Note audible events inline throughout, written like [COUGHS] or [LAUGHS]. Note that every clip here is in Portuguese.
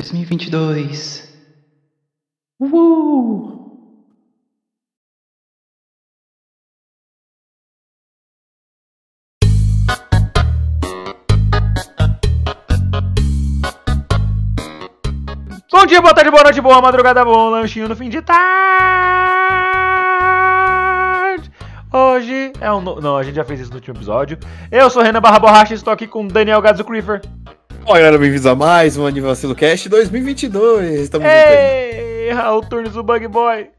2022. Uhul! Bom dia, boa tarde, boa noite, boa madrugada, bom lanchinho no fim de tarde. Hoje é um. no- Não, a gente já fez isso no último episódio. Eu sou Renan Barra Borracha e estou aqui com Daniel Gadzo Creeper. Olá, galera, bem-vindos a mais um Anivacilo Cast 2022. Estamos. Ei, Raul Turnes, o Bug Boy.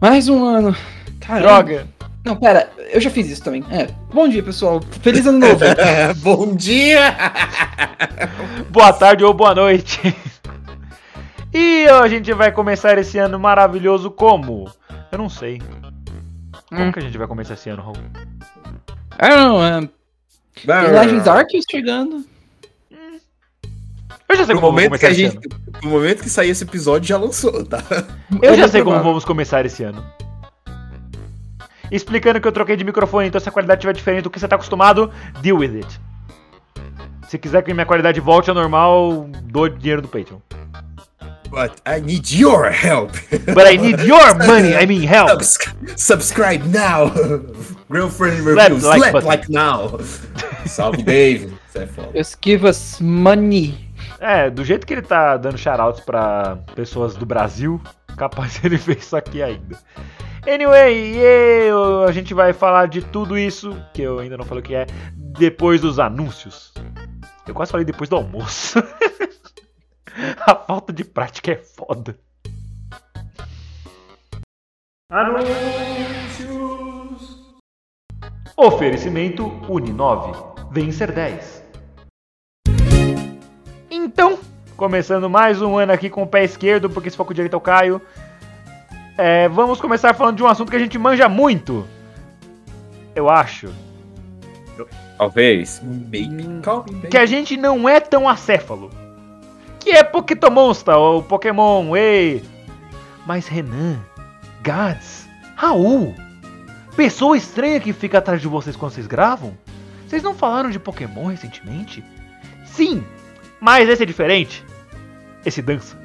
Mais um ano. Caramba. Droga. Não, pera, eu já fiz isso também. É. Bom dia, pessoal. Feliz ano novo. [LAUGHS] Bom dia! Boa tarde ou boa noite. E a gente vai começar esse ano maravilhoso como? Eu não sei. Como Hum. que a gente vai começar esse ano, Raul? ah, não, é. Legends Arceus chegando. Eu já sei como vamos que começar a esse gente, ano. no momento que sair esse episódio, já lançou, tá? Eu já É sei como vamos começar esse ano. Explicando que eu troquei de microfone, então se a qualidade estiver diferente do que você está acostumado, deal with it. Se quiser que minha qualidade volte ao normal, dou dinheiro do Patreon. But I need your help. But I need your [LAUGHS] money, I mean help. Subs- subscribe now. Girlfriend Slap reviews. like Slap button. like now. [LAUGHS] Salve, Dave. Você é foda. Just give us money. É, do jeito que ele tá dando shoutouts pra pessoas do Brasil, capaz [LAUGHS] ele fez isso aqui ainda. Anyway, eu, a gente vai falar de tudo isso, que eu ainda não falei o que é, depois dos anúncios. Eu quase falei depois do almoço. [LAUGHS] A falta de prática é foda. Anúncios. Oferecimento Uninove. Vencer 10. Começando mais um ano aqui com o pé esquerdo, porque se for com o direito eu caio. É, vamos começar falando de um assunto que a gente manja muito. Eu acho. Talvez. Maybe. Me, Que a gente não é tão acéfalo. Que é Pokémonsta, ou Pokémon, ei. Mas Renan, Gads, Raul, pessoa estranha que fica atrás de vocês quando vocês gravam? Vocês não falaram de Pokémon recentemente? Sim, mas esse é diferente. Esse dança.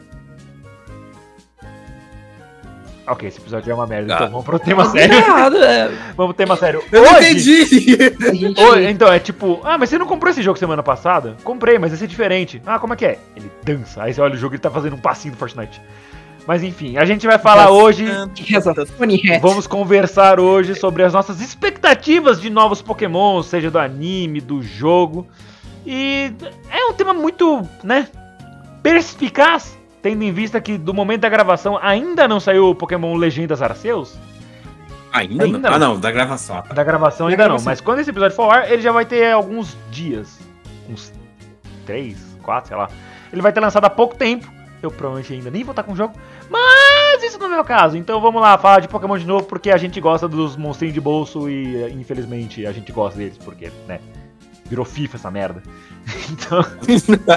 Ok, esse episódio é uma merda, então Ah. vamos pro tema Tá sério. errado, é. [LAUGHS] Vamos pro tema sério. Eu não Hoje- entendi. Ô, então, é tipo, ah, mas você não comprou esse jogo semana passada? Comprei, mas esse é diferente. Ah, como é que é? Ele dança. Aí você olha o jogo e ele tá fazendo um passinho do Fortnite. Mas enfim, a gente vai falar hoje. Vamos conversar hoje sobre as nossas expectativas de novos Pokémon, seja do anime, do jogo. E é um tema muito, né, perspicaz, tendo em vista que do momento da gravação ainda não saiu o Pokémon Legendas Arceus. Ainda, Ainda não? não. Ah, não, da gravação. Da gravação Da ainda gravação. não, mas quando esse episódio for ao ar, ele já vai ter alguns dias. Uns três, quatro, sei lá. Ele vai ter lançado há pouco tempo. Eu provavelmente ainda nem vou estar com o jogo. Mas isso não é o meu caso. Então vamos lá, falar de Pokémon de novo, porque a gente gosta dos monstrinhos de bolso e infelizmente a gente gosta deles, porque, né? Virou FIFA essa merda. [LAUGHS] Então.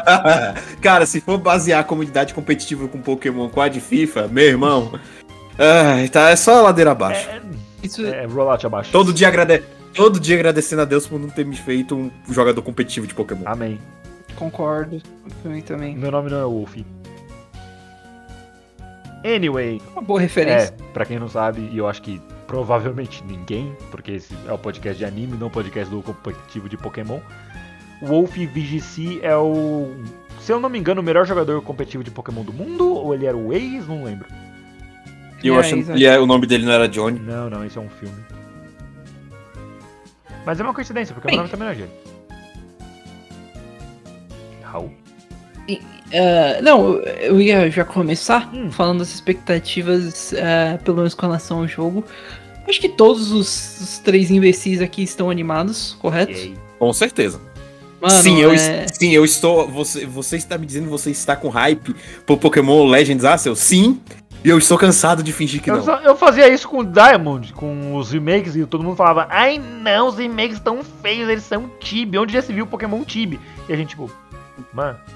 [LAUGHS] Cara, se for basear a comunidade competitiva com Pokémon com a de FIFA, meu irmão. Ai, tá, é só a ladeira abaixo. Isso, É, rollout abaixo. Todo dia agrade... Todo dia agradecendo a Deus por não ter me feito um jogador competitivo de Pokémon. Amém. concordo. Mim também. Meu nome não é Wolf. Anyway, Uma boa referência. É, pra quem não sabe, e eu acho que provavelmente ninguém, porque esse é o podcast de anime, não o podcast do competitivo de Pokémon. O Wolf VGC é o, se eu não me engano, o melhor jogador competitivo de Pokémon do mundo, ou ele era o ex, não lembro. E eu É, exato. que ele é- o nome dele não era Johnny. Não, não, isso é um filme. Mas é uma coincidência, porque o Bem. meu nome também não é Gênio. Raul? Ah, não, eu ia já começar Hum. falando das expectativas, ah, pelo menos com relação ao jogo. Acho que todos os, os três imbecis aqui estão animados, correto? Com certeza. Mano, sim, eu, é- sim, eu estou. Você, você está me dizendo que você está com hype por Pokémon Legends Arceus? Sim. E eu estou cansado de fingir que Eu, não. só- eu fazia isso com o Diamond, com os remakes, e todo mundo falava, ai não, os remakes estão feios, eles são Tibi. Onde já se viu Pokémon Tibi? E a gente, tipo, mano. [LAUGHS]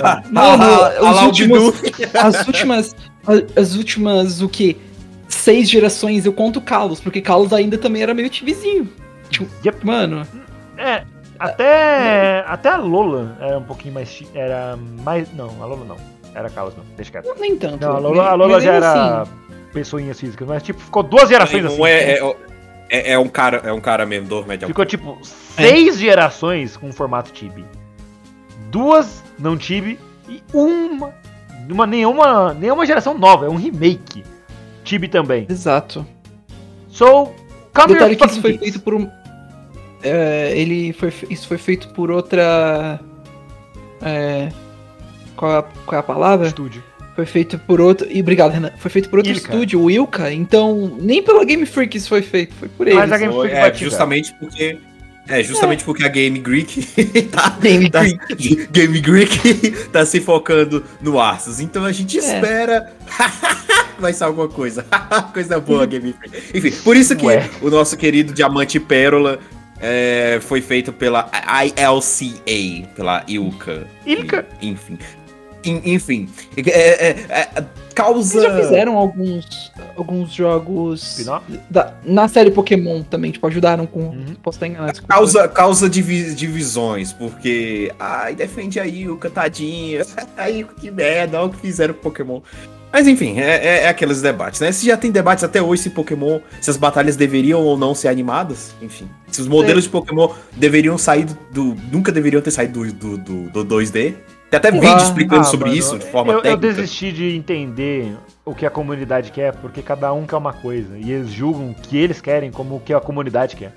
Ah, Mano, ah, ah, últimos- Bidu. [LAUGHS] As últimas. As últimas, o que? Seis gerações eu conto Kalos, porque Kalos ainda também era meio tibizinho. Tipo, Yep. mano, É, até. Até a Lola era um pouquinho mais. Era mais. Não, a Lola não. Era Carlos, não. Deixa quieto. nem tanto. Não, a Lola, a Lola já era assim, pessoinhas físicas, mas tipo, ficou duas gerações assim. Um é, é, é, é um cara, é um cara mesmo, dor médio. Ficou tipo seis gerações com formato Tibi. Duas não Tibi e uma. uma nenhuma, nenhuma geração nova, é um remake. Tibi também. Exato. So, come Detalhe your que isso foi feito por um. É, ele foi, isso foi feito por outra. É, qual, é a, qual é a palavra? Estúdio. Foi feito por outro. E obrigado, Renan. Foi feito por outro Ilka. estúdio, o Ilka. Então, nem pela Game Freak isso foi feito, foi por eles. Mas a Game Freak É, justamente porque. É, justamente porque a Game Greek [LAUGHS] tá, Game tá- Freak. Game Greek [LAUGHS] tá se focando no Arceus. Então a gente É. espera. [LAUGHS] Vai ser alguma coisa. coisa boa, Game Freak. Enfim, por isso que Ué. o nosso querido Diamante Pérola é, foi feito pela ILCA, pela Ilka. Ilka. Enfim. En- Enfim. É, é, é, causa. Eles já fizeram alguns, alguns jogos da- na série Pokémon também, tipo, ajudaram com. Uhum. Posso estar enganado. Causa, causa divi- divisões, porque. Ai, defende aí o cantadinho. Aí, que merda, olha o que fizeram com Pokémon. Mas enfim, é, é, é aqueles debates, né? Se já tem debates até hoje se Pokémon, se as batalhas deveriam ou não ser animadas, enfim. Se os modelos de Pokémon deveriam sair do. do- nunca deveriam ter saído do, do, do, do 2D. Tem até vídeo Ah, explicando Ah, sobre mano, isso de forma eu, eu técnica. desisti de entender o que a comunidade quer, porque cada um quer uma coisa. E eles julgam o que eles querem como o que a comunidade quer.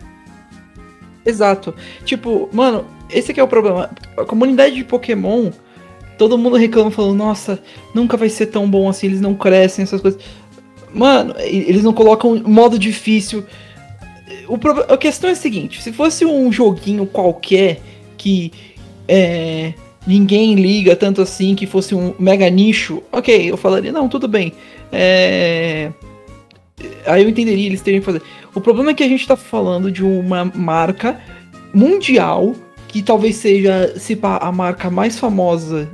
Exato. Tipo, mano, esse aqui é o problema. A comunidade de Pokémon, todo mundo reclama falando, nossa, nunca vai ser tão bom assim, eles não crescem, essas coisas. Mano, eles não colocam modo difícil. O prob- a questão é a seguinte, se fosse um joguinho qualquer que é, ninguém liga tanto assim, que fosse um mega nicho, ok, eu falaria, não, tudo bem. É, Aí eu entenderia eles terem que fazer. O problema é que a gente tá falando de uma marca mundial que talvez seja se pá, a marca mais famosa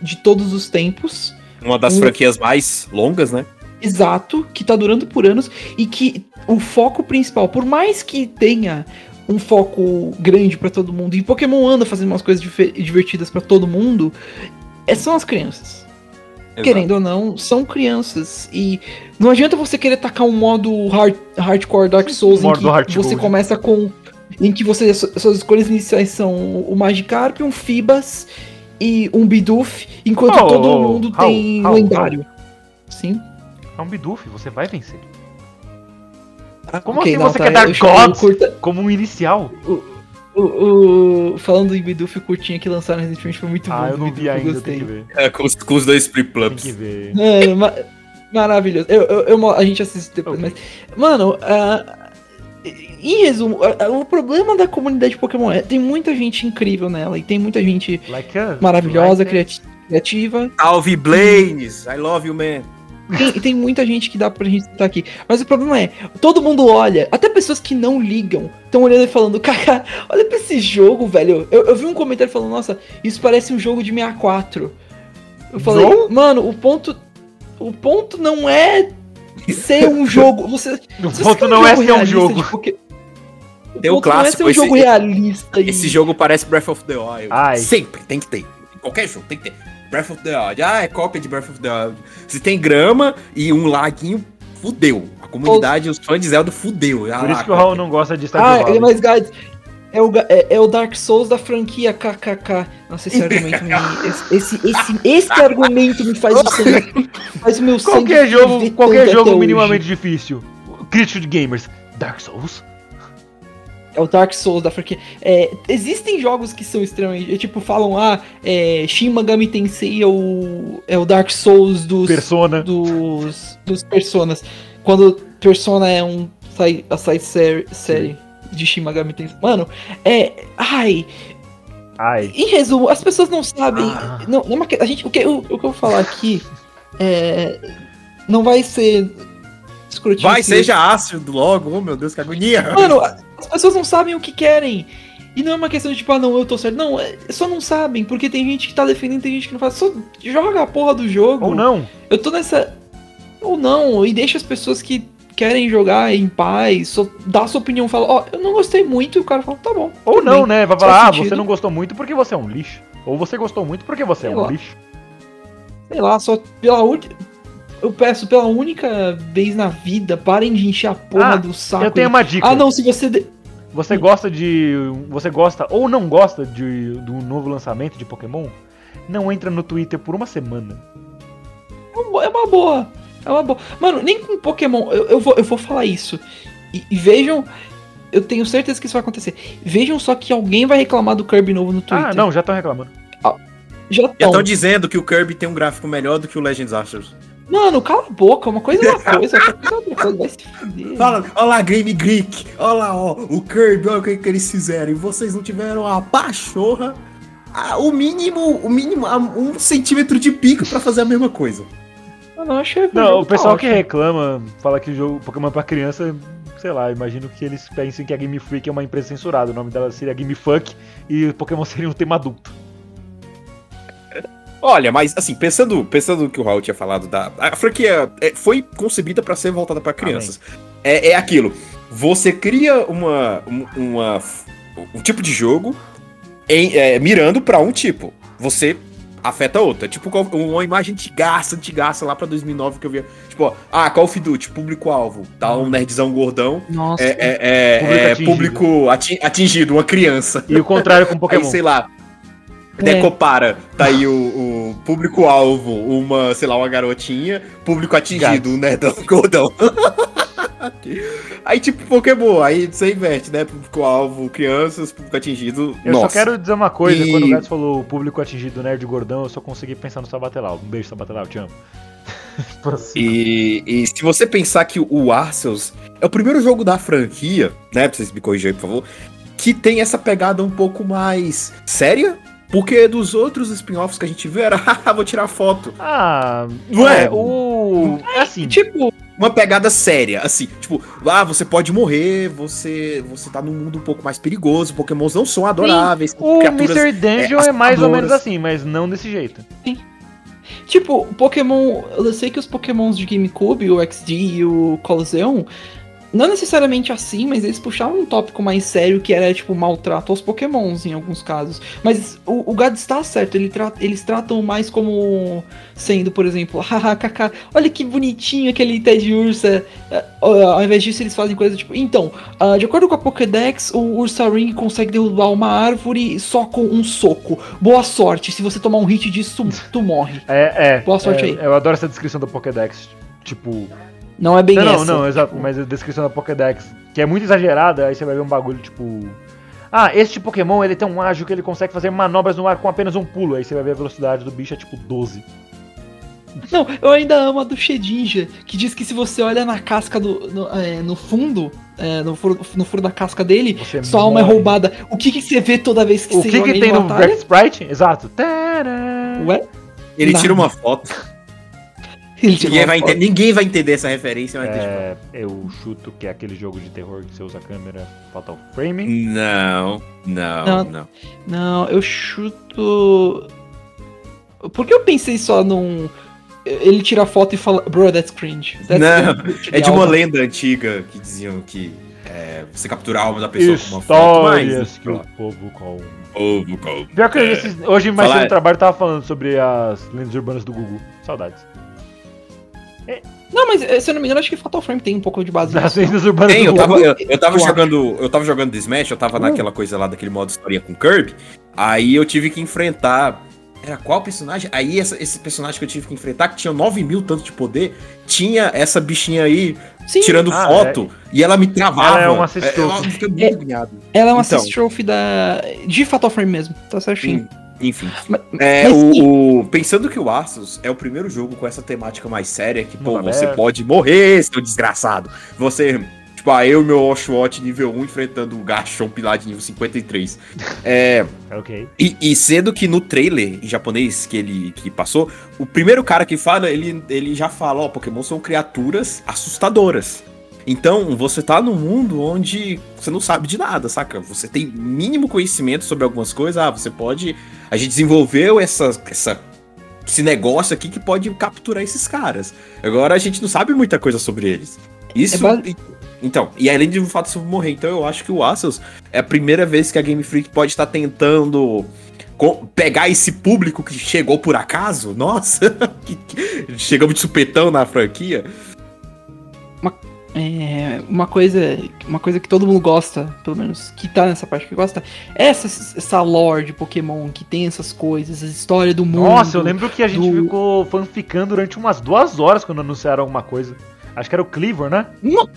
de todos os tempos. Uma das Um- franquias mais longas, né? Exato, que tá durando por anos e que o foco principal, por mais que tenha um foco grande pra todo mundo, e Pokémon anda fazendo umas coisas divertidas pra todo mundo, é, são as crianças. Querendo ou não, são crianças. E não adianta você querer tacar um modo hard, hardcore Dark Souls em Modo que você gold. começa com. Em que você, su- suas escolhas iniciais são o Magikarp, um Fibas e um Bidoof, enquanto Oh, todo oh, mundo Raul, tem Raul, lendário. Sim. É um Bidoof, você vai vencer. Como Ok, assim não, você tá, quer dar Gods? o curta- Como um inicial. o, o- falando em Bidoof, o curtinho que lançaram recentemente foi muito bom. Ah, eu não Bidoof, vi ainda, gostei. tem que ver. É, com, os, com os dois Tem flip-flops. que ver. Mano, ma- maravilhoso. Eu, eu- eu a gente assiste depois, Ok. mas. Mano, ah, em resumo, o problema da comunidade Pokémon é tem muita gente incrível nela e tem muita gente Like a, maravilhosa, like criati- criativa. Salve Blaines! I love you, man. Tem, e tem muita gente que dá pra gente estar aqui. Mas o problema é, todo mundo olha, até pessoas que não ligam, estão olhando e falando, cara, olha pra esse jogo, velho. Eu, eu vi um comentário falando, nossa, isso parece um jogo de 64. Eu falei, Não? mano, o ponto. O ponto não é ser um jogo. Você, [LAUGHS] O ponto não é ser um jogo. de Poké- Tem o ponto não é clássico, ser um esse- jogo realista. e- Esse jogo parece Breath of the Wild. Ai. Sempre, tem que ter. Qualquer jogo, tem que ter. Breath of the Wild. Ah, é cópia de Breath of the Wild. Se tem grama e um laguinho, fudeu. A comunidade, os fãs de Zelda, fudeu. Ah, Por lá, isso que o Raul não gosta de Stardew Ah, é Valley. mais guides. É o, é, é o Dark Souls da franquia KKK. Nossa, esse argumento me. Esse, esse, esse, esse argumento me faz o sangue. Faz o meu sangue. Qualquer jogo, qualquer jogo minimamente hoje. difícil. Crítico de gamers. Dark Souls? É o Dark Souls da franquia. É, existem jogos que são extremamente. é, Tipo, falam, ah, é, Shin Megami Tensei é o, é o Dark Souls dos. Persona. dos, dos personas. Quando Persona é um sai- a side série, série de Shin Megami Tensei. Mano, é. Ai. Ai. Em resumo, as pessoas não sabem. Ah. Não, não é uma a gente, o, que, o, o que eu vou falar aqui é. Não vai ser. Vai, seja ácido logo. Oh, meu Deus, que agonia. Mano, as pessoas não sabem o que querem. E não é uma questão de tipo, ah, não, eu tô certo. Não, é, só não sabem, porque tem gente que tá defendendo, tem gente que não faz. Só joga a porra do jogo. Ou não. Eu tô nessa. Ou não, e deixa as pessoas que querem jogar em paz, só dá sua opinião, fala, ó, eu não gostei muito, e o cara fala, tá bom. Ou não, bem. né? Vai falar, ah, sentido. você não gostou muito porque você é um lixo. Ou você gostou muito porque você é Sei um lá. lixo. Sei lá, só pela última. Eu peço pela única vez na vida, parem de encher a porra Ah, do saco. Eu tenho uma dica. Ah, não, se você. de- Você gosta de. Você gosta ou não gosta de, do novo lançamento de Pokémon? Não entra no Twitter por uma semana. É uma- É uma boa. É uma boa. Mano, nem com Pokémon. Eu, eu, vou, eu vou falar isso. E, e vejam. Eu tenho certeza que isso vai acontecer. Vejam só que alguém vai reclamar do Kirby novo no Twitter. Ah, não, já estão reclamando. Já Já estão. estão dizendo que o Kirby tem um gráfico melhor do que o Legends Arceus. Mano, cala a boca. Uma coisa é uma coisa, outra coisa é outra coisa. Vai se fuder. Fala, olha lá, Game Greek. Olha lá, ó, o Kirby, olha o que, que eles fizeram. E vocês não tiveram a pachorra, a- o mínimo, o mínimo, a- um centímetro de pico pra fazer a mesma coisa. Ah, não, achei Não, o pessoal tá que reclama, fala que o jogo Pokémon é pra criança, sei lá, imagino que eles pensem que a Game Freak é uma empresa censurada. O nome dela seria Game Fuck e o Pokémon [LAUGHS] seria um tema adulto. Olha, mas assim, pensando, pensando no que o Raul tinha falado da. A franquia é, foi concebida pra ser voltada pra crianças. É, é aquilo. Você cria uma, um- uma, um tipo de jogo em- é, mirando pra um tipo. Você afeta outro. É tipo uma imagem antigaça, antigaça lá pra 2009 que eu via. Tipo, ó, ah, Call of Duty, público-alvo. Tá um nerdzão gordão. Nossa. É, é, é- Público é atingido. público ati- atingido, uma criança. E o contrário com [LAUGHS] Pokémon. Aí, sei lá. É. Decopara, tá aí o, o público-alvo, uma, sei lá, uma garotinha, público atingido, um nerdão [LAUGHS] gordão. aí, tipo, Pokémon, aí você inverte, né? Público-alvo, crianças, público atingido. Eu nossa. só quero dizer uma coisa, E- quando o Gats falou público atingido nerd gordão, eu só consegui pensar no Sabatelau. Um beijo, Sabatelau, te amo. [LAUGHS] Prossiga. E, e se você pensar que o Arceus é o primeiro jogo da franquia, né? Pra vocês me corrigirem, por favor, que tem essa pegada um pouco mais séria. Porque dos outros spin-offs que a gente viu era, haha, [LAUGHS] vou tirar foto. Ah, Não é? é, o... É assim, Tipo, uma pegada séria, assim, tipo, ah, você pode morrer, você você tá num mundo um pouco mais perigoso, pokémons não são adoráveis, o criaturas- Mr. Dungeon é, é, mais ou menos assim, mas não desse jeito. tipo, Pokémon. Eu sei que os Pokémons de GameCube, o XD e o Colosseum, não necessariamente assim, mas eles puxavam um tópico mais sério que era, tipo, maltrato aos Pokémons em alguns casos. Mas o, o Gads está certo, ele tra- eles tratam mais como sendo, por exemplo, [LAUGHS] haha, kaká, olha que bonitinho aquele Ted Ursa. Ó, Ao invés disso, eles fazem coisa tipo, então, ah, de acordo com a Pokédex, o Ursa Ring consegue derrubar uma árvore só com um soco. Boa sorte, se você tomar um hit disso, tu morre. É, é. Boa sorte é, aí. Eu adoro essa descrição do Pokédex. Tipo. Não é bem não, não, essa. não, exato. Mas a descrição da Pokédex, que é muito exagerada, aí você vai ver um bagulho tipo. Ah, este Pokémon ele tem um ágil que ele consegue fazer manobras no ar com apenas um pulo. Aí você vai ver a velocidade do bicho é tipo 12. Não, eu ainda amo a do Shedinja, que diz que se você olha na casca do. no, é, no fundo, é, no, furo, no furo da casca dele, Você sua alma é morre. roubada. O que, que você vê toda vez que O você que, joga que em tem no Sprite? Exato. Ué? Ele Nada. tira uma foto, ninguém vai, entender, ninguém vai entender essa referência, vai ter tipo, É, eu chuto que é aquele jogo de terror que você usa a câmera Fatal Frame. Não, não, Não. não. Não, eu chuto. Por que eu pensei só num. Ele tira a foto e fala, bro, that's cringe. That's Não, that's [LAUGHS] É de uma alma." lenda antiga que diziam que é, você captura a alma da pessoa com uma foto, mas... Histórias que o povo com. Ovo, com- Pior que esses- hoje mais Falar- cedo no trabalho eu tava falando sobre as lendas urbanas do Google. Saudades. Não, mas eh, se eu não me engano, acho que Fatal Frame tem um pouco de base [LAUGHS] lendas urbanas Tem, do eu tava, eu, eu tava jogando. Eu tava jogando The Smash, eu tava naquela coisa lá daquele modo historinha com Kirby. Aí eu tive que enfrentar. Era qual personagem? Aí essa- esse personagem que eu tive que enfrentar, que tinha 9 mil tanto de poder, tinha essa bichinha aí Sim, tirando Ah, foto e ela me travava. Ela é um assist É, fiquei muito É. ela é uma Então. assist trophy da... de Fatal Frame mesmo, tá certinho. En- Enfim. Mas- É, mas e- o, o- pensando que o Arceus é o primeiro jogo com essa temática mais séria, que, pô, Mundo você aberto. pode morrer, seu desgraçado. Você, tipo, ah, eu e meu Oshawott nível 1 enfrentando o Gashon Pilar de nível 53. É. Ok. E, e sendo que no trailer em japonês que ele que passou, o primeiro cara que fala, ele, ele já fala, ó, Pokémon são criaturas assustadoras. Então, você tá num mundo onde você não sabe de nada, saca? Você tem mínimo conhecimento sobre algumas coisas, ah, você pode. A gente desenvolveu essa, essa, esse negócio aqui que pode capturar esses caras. Agora a gente não sabe muita coisa sobre eles. Isso. É ba- Então, e além de o fato de morrer, então eu acho que o Asus é a primeira vez que a Game Freak pode estar tentando pegar esse público que chegou por acaso. [LAUGHS] Nossa, chegamos de supetão na franquia. É, uma coisa, uma coisa que todo mundo gosta, pelo menos que tá nessa parte que gosta, é essa, essa lore de Pokémon que tem essas coisas, a história do mundo. Nossa, eu lembro que a gente do- ficou fanficando durante umas duas horas quando anunciaram alguma coisa. Acho que era o Cleaver, né? Ma-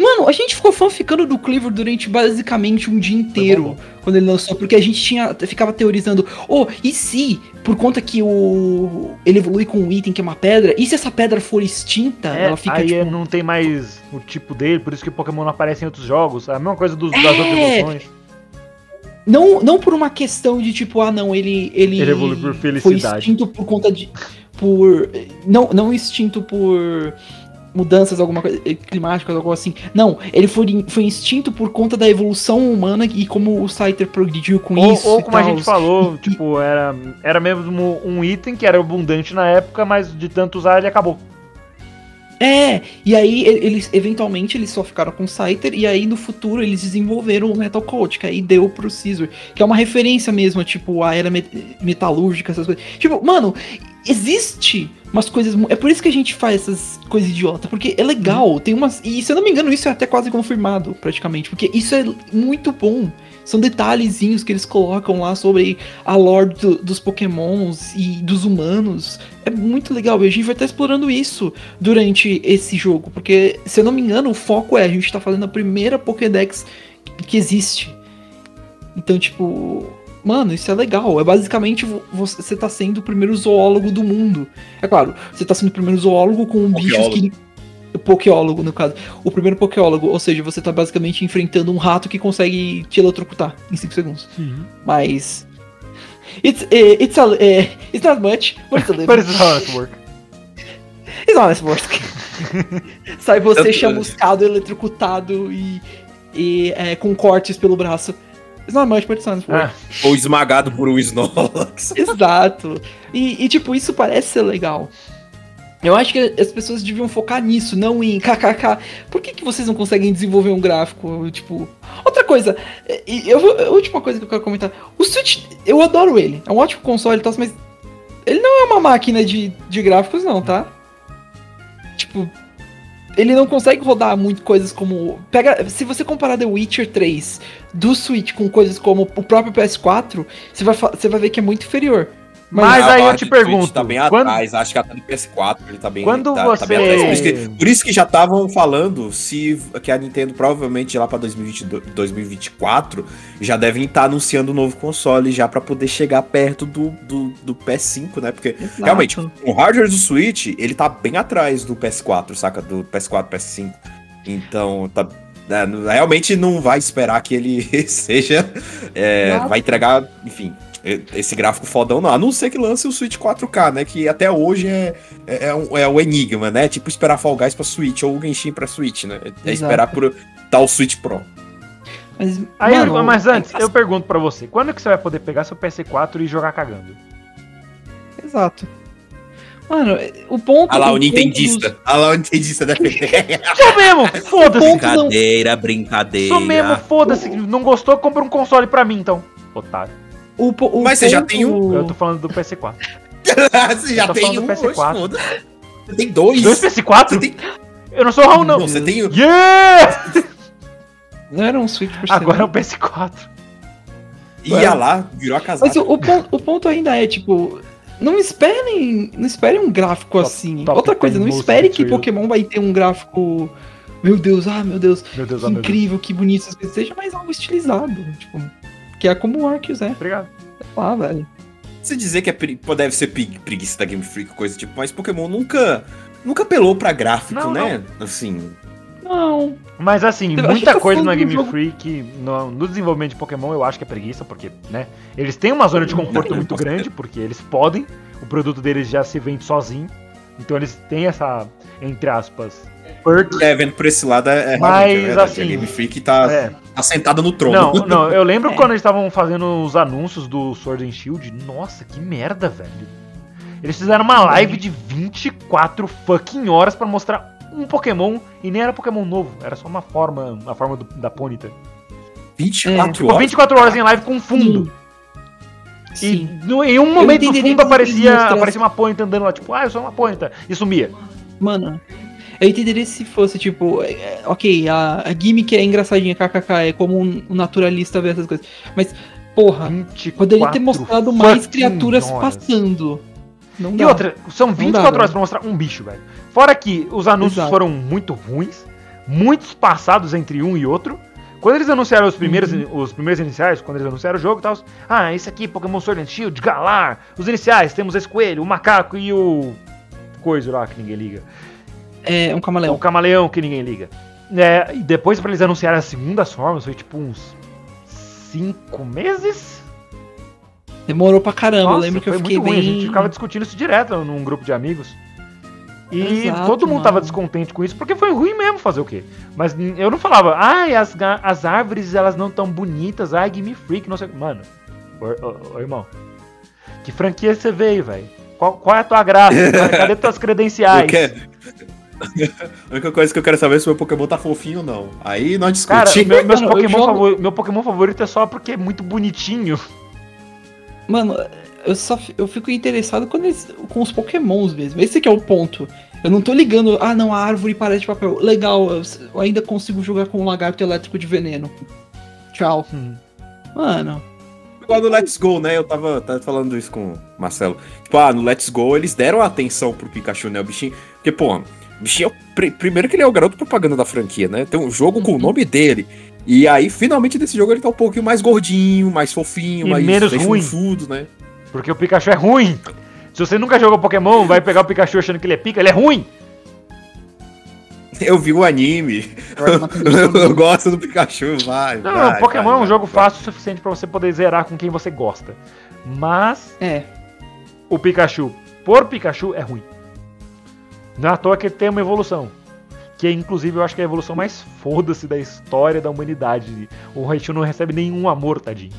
Mano, a gente ficou fanficando do Cleaver durante basicamente um dia inteiro quando ele lançou, porque a gente tinha, ficava teorizando, oh, e se, por conta que o ele evolui com um item que é uma pedra, e se essa pedra for extinta, É, ela fica aí tipo, não tem mais o tipo dele, por isso que o Pokémon não aparece em outros jogos. É a mesma coisa dos, das É. outras evoluções. Não, não por uma questão de tipo, ah, não, ele. Ele, Ele evolui por Foi felicidade. extinto por conta de. Por. Não, não extinto por mudanças, alguma coisa eh, climáticas, algo assim. Não, ele foi, foi extinto por conta da evolução humana e como o Scyther progrediu com Ou, isso. ou como a gente falou, tipo, era, era mesmo um item que era abundante na época, mas de tanto usar ele acabou. É, e aí eles, eventualmente, eles só ficaram com o Scyther, e aí no futuro eles desenvolveram o Metal Coat, que aí deu pro Caesar, que é uma referência mesmo, tipo, a era met- metalúrgica, essas coisas. Tipo, mano, existe umas coisas. É por isso que a gente faz essas coisas idiota, porque é legal, tem umas. E se eu não me engano, isso é até quase confirmado, praticamente, porque isso é muito bom. São detalhezinhos que eles colocam lá sobre a lore do- dos pokémons e dos humanos. É muito legal, e a gente vai estar explorando isso durante esse jogo, porque, se eu não me engano, o foco é a gente tá fazendo a primeira Pokédex que existe. Então, tipo, mano, isso é legal. É basicamente vo- você tá sendo o primeiro zoólogo do mundo. É claro, você tá sendo o primeiro zoólogo com bichos Pokéólogo. que. Pokéólogo, no caso. O primeiro Pokéólogo, ou seja, você tá basicamente enfrentando um rato que consegue te eletrocutar em 5 segundos. Mas. It's, eh, it's, a, eh, it's not much, but it's a [LAUGHS] little. But it's not work. It's honest work. Sai [LAUGHS] você chamuscado, eletrocutado e, e é, com cortes pelo braço. It's honest work. Ah, Ou esmagado por um Snorlax. [LAUGHS] Exato. E, e, tipo, isso parece ser legal. Eu acho que as pessoas deviam focar nisso, não em kkk. Por que, que vocês não conseguem desenvolver um gráfico? Tipo. Outra coisa, eu vou, a última coisa que eu quero comentar. O Switch, eu adoro ele. É um ótimo console e tal, mas ele não é uma máquina de, de gráficos, não, tá? Tipo, ele não consegue rodar muito coisas como. Pega, se você comparar The Witcher 3 do Switch com coisas como o próprio PS4, você vai, você vai ver que é muito inferior. Mas aí eu te pergunto, Tá bem quando- atrás, acho que até no PS4 ele tá bem, Quando tá, tá bem você- atrás. Por isso, que, por isso que já estavam falando se que a Nintendo provavelmente lá pra 2022, 2024 já devem estar anunciando um novo console já pra poder chegar perto do, do, do PS5, né? Porque Exato. realmente o hardware do Switch ele tá bem atrás do PS4, saca? Do PS4, PS5. Então tá é, n- realmente não vai esperar que ele [LAUGHS] seja. é, vai entregar, enfim, esse gráfico fodão, não. A não ser que lance o Switch 4K, né? Que até hoje é, é, é, um, é o enigma, né? Tipo esperar Fall Guys pra Switch ou o Genshin pra Switch, né? É Exato. esperar por tal Switch Pro. Mas, Aí, mano, mas antes, é- eu pergunto pra você, quando que você vai poder pegar seu PS4 e jogar cagando? Exato. Mano, o ponto. Ah lá, o Nintendista. Ah lá, o Nintendista defendendo. [LAUGHS] Sou mesmo, foda-se. ponto não- brincadeira, brincadeira. Sou mesmo, foda-se. Não gostou, compra um console pra mim, então. Otário. O o Mas você já tem um? Eu tô falando do PS4. [LAUGHS] Você já tem um, do PS4. oxe, foda-se. Você tem dois. Dois Você PS4? tem... Eu não sou Raul, não. Não, você tem um. Yeah! Não era um Switch por Agora é o PS4. Ia lá, virou a casaca. Mas o, o ponto, o ponto ainda é, tipo. Não esperem. Não esperem um gráfico Top- assim. top Outra coisa, não 10 most espere que. Pokémon vai ter um gráfico. Meu Deus, ah, meu Deus, Meu Deus, que ah, meu Deus. incrível, que bonito. Seja mais algo estilizado. Tipo. Que é como o Arceus é. Obrigado. Sei lá, velho. Você dizer que é deve ser pre- preguiça da Game Freak, coisa tipo, mas Pokémon nunca nunca apelou pra gráfico, Não, né? Assim, Não. Mas assim, Eu muita coisa na Game jogo- Freak, no, no desenvolvimento de Pokémon, eu acho que é preguiça, porque, né? Eles têm uma zona de conforto muito grande, porque eles podem, o produto deles já se vende sozinho. Então eles têm essa, entre aspas, perk. É, vendo por esse lado é, é Mas, realmente, é verdade, assim, A Game Freak tá, É. tá sentada no trono. Não, não, eu [LAUGHS] lembro É. quando eles estavam fazendo os anúncios do Sword and Shield. Nossa, que merda, velho. Eles fizeram uma live de 24 fucking horas pra mostrar um Pokémon e nem era Pokémon novo, era só uma forma, a forma do- da Ponyta. 24 Ficou horas. 24 horas em live com fundo. Sim. E no- em um momento do entenderia fundo aparecia, aparecia uma Ponyta andando lá, tipo, ah, eu sou uma Ponyta, e sumia. Mano, eu entenderia se fosse, tipo, é, é, ok, a, a gimmick é engraçadinha, kkk, é como um um naturalista ver essas coisas. Mas, porra, 24 poderia ter mostrado mais criaturas horas. passando. Não E dá. outra, são 24 dá, horas pra mostrar um bicho, velho. Fora que os anúncios Exato. foram muito ruins, muitos passados entre um e outro. Quando eles anunciaram os primeiros, Uhum. os primeiros iniciais, quando eles anunciaram o jogo e tal, ah, esse aqui, Pokémon Sword and Shield, Galar, os iniciais, temos esse coelho, o macaco e o coisa lá que ninguém liga. É um camaleão. camaleão que ninguém liga. É, e depois pra eles anunciarem as segundas formas, foi tipo uns 5 meses? Demorou pra caramba, eu Nossa, lembro que eu foi fiquei muito bem. ruim. A gente ficava discutindo isso direto num grupo de amigos. E Exato, todo mundo tava mano. descontente com isso, porque foi ruim mesmo fazer o quê? Mas eu não falava, ai, as, as árvores elas não tão bonitas, ai, Game Freak, não sei. Mano, ô, ô, ô, irmão, que franquia você veio, velho? Qual, qual é a tua graça? [LAUGHS] Cadê tuas Eu credenciais? quero- A única coisa que eu quero saber é se o meu Pokémon tá fofinho ou não. Aí nós Cara, discutimos. meu, meus Mano, eu Pokémon jogo- favor- meu Pokémon favorito é só porque é muito bonitinho. Mano, eu só eu fico interessado quando eles, com os pokémons mesmo. Esse que é o ponto. Eu não tô ligando, ah não, a árvore parece de papel. Legal, eu, eu ainda consigo jogar com um lagarto elétrico de veneno. Tchau. Hum. Mano, Igual no Let's Go, né? Eu tava, tava falando isso com o Marcelo. Tipo, ah, no Let's Go eles deram atenção pro Pikachu, né? O bichinho. Porque, pô, bichinho é o pri- primeiro que ele é o garoto propaganda da franquia, né? Tem um jogo com o Uhum. nome dele. E aí, finalmente, desse jogo ele tá um pouquinho mais gordinho, mais fofinho, E mais menos ruim. fudo, né? Porque o Pikachu é ruim. Se você nunca jogou Pokémon, vai pegar o Pikachu achando que ele é pica, ele é ruim. Eu vi o anime. eu [LAUGHS] eu, gosto do Pikachu, vai. Não, vai, Pokémon vai, é um vai, jogo vai. fácil o suficiente pra você poder zerar com quem você gosta. Mas É, o Pikachu, por Pikachu, é ruim. Não é à toa que ele tem uma evolução. Que inclusive eu acho que é a evolução mais foda-se da história da humanidade. O Raichu não recebe nenhum amor, tadinho.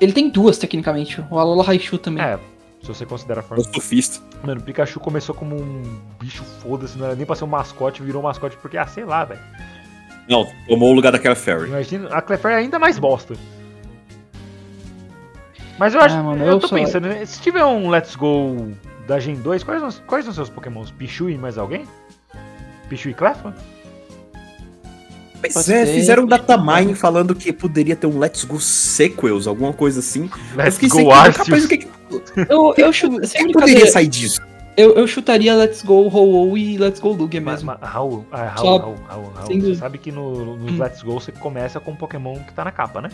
ele tem duas, tecnicamente. O Alola Raichu também. É, se você considera a forma. sou surfista. Mano, o Pikachu começou como um bicho foda-se, não era nem pra ser um mascote, virou um mascote porque, ah, sei lá, velho. Não, tomou o lugar daquela Fairy. Imagina, a Clefairy é ainda mais bosta. Mas eu acho, Ah, mano, eu eu tô só- pensando, né, se tiver um Let's Go da Gen 2, quais, são- quais são seus pokémons? Pichu e mais alguém? Pichu e Cleffa? Pois é, ser. fizeram um datamine falando que poderia ter um Let's Go Sequels, alguma coisa assim. eu Let's Go Arceus. que, Eu, eu, chu- o sem que poderia sair disso? eu, eu chutaria Let's Go Ho-Oh e Let's Go Lugia Mas, mesmo. mas, Raul, ah, Raul, Só- Raul, Raul, Raul, Você dúvida. sabe que no, nos Hum. Let's Go você começa com um Pokémon que tá na capa, né?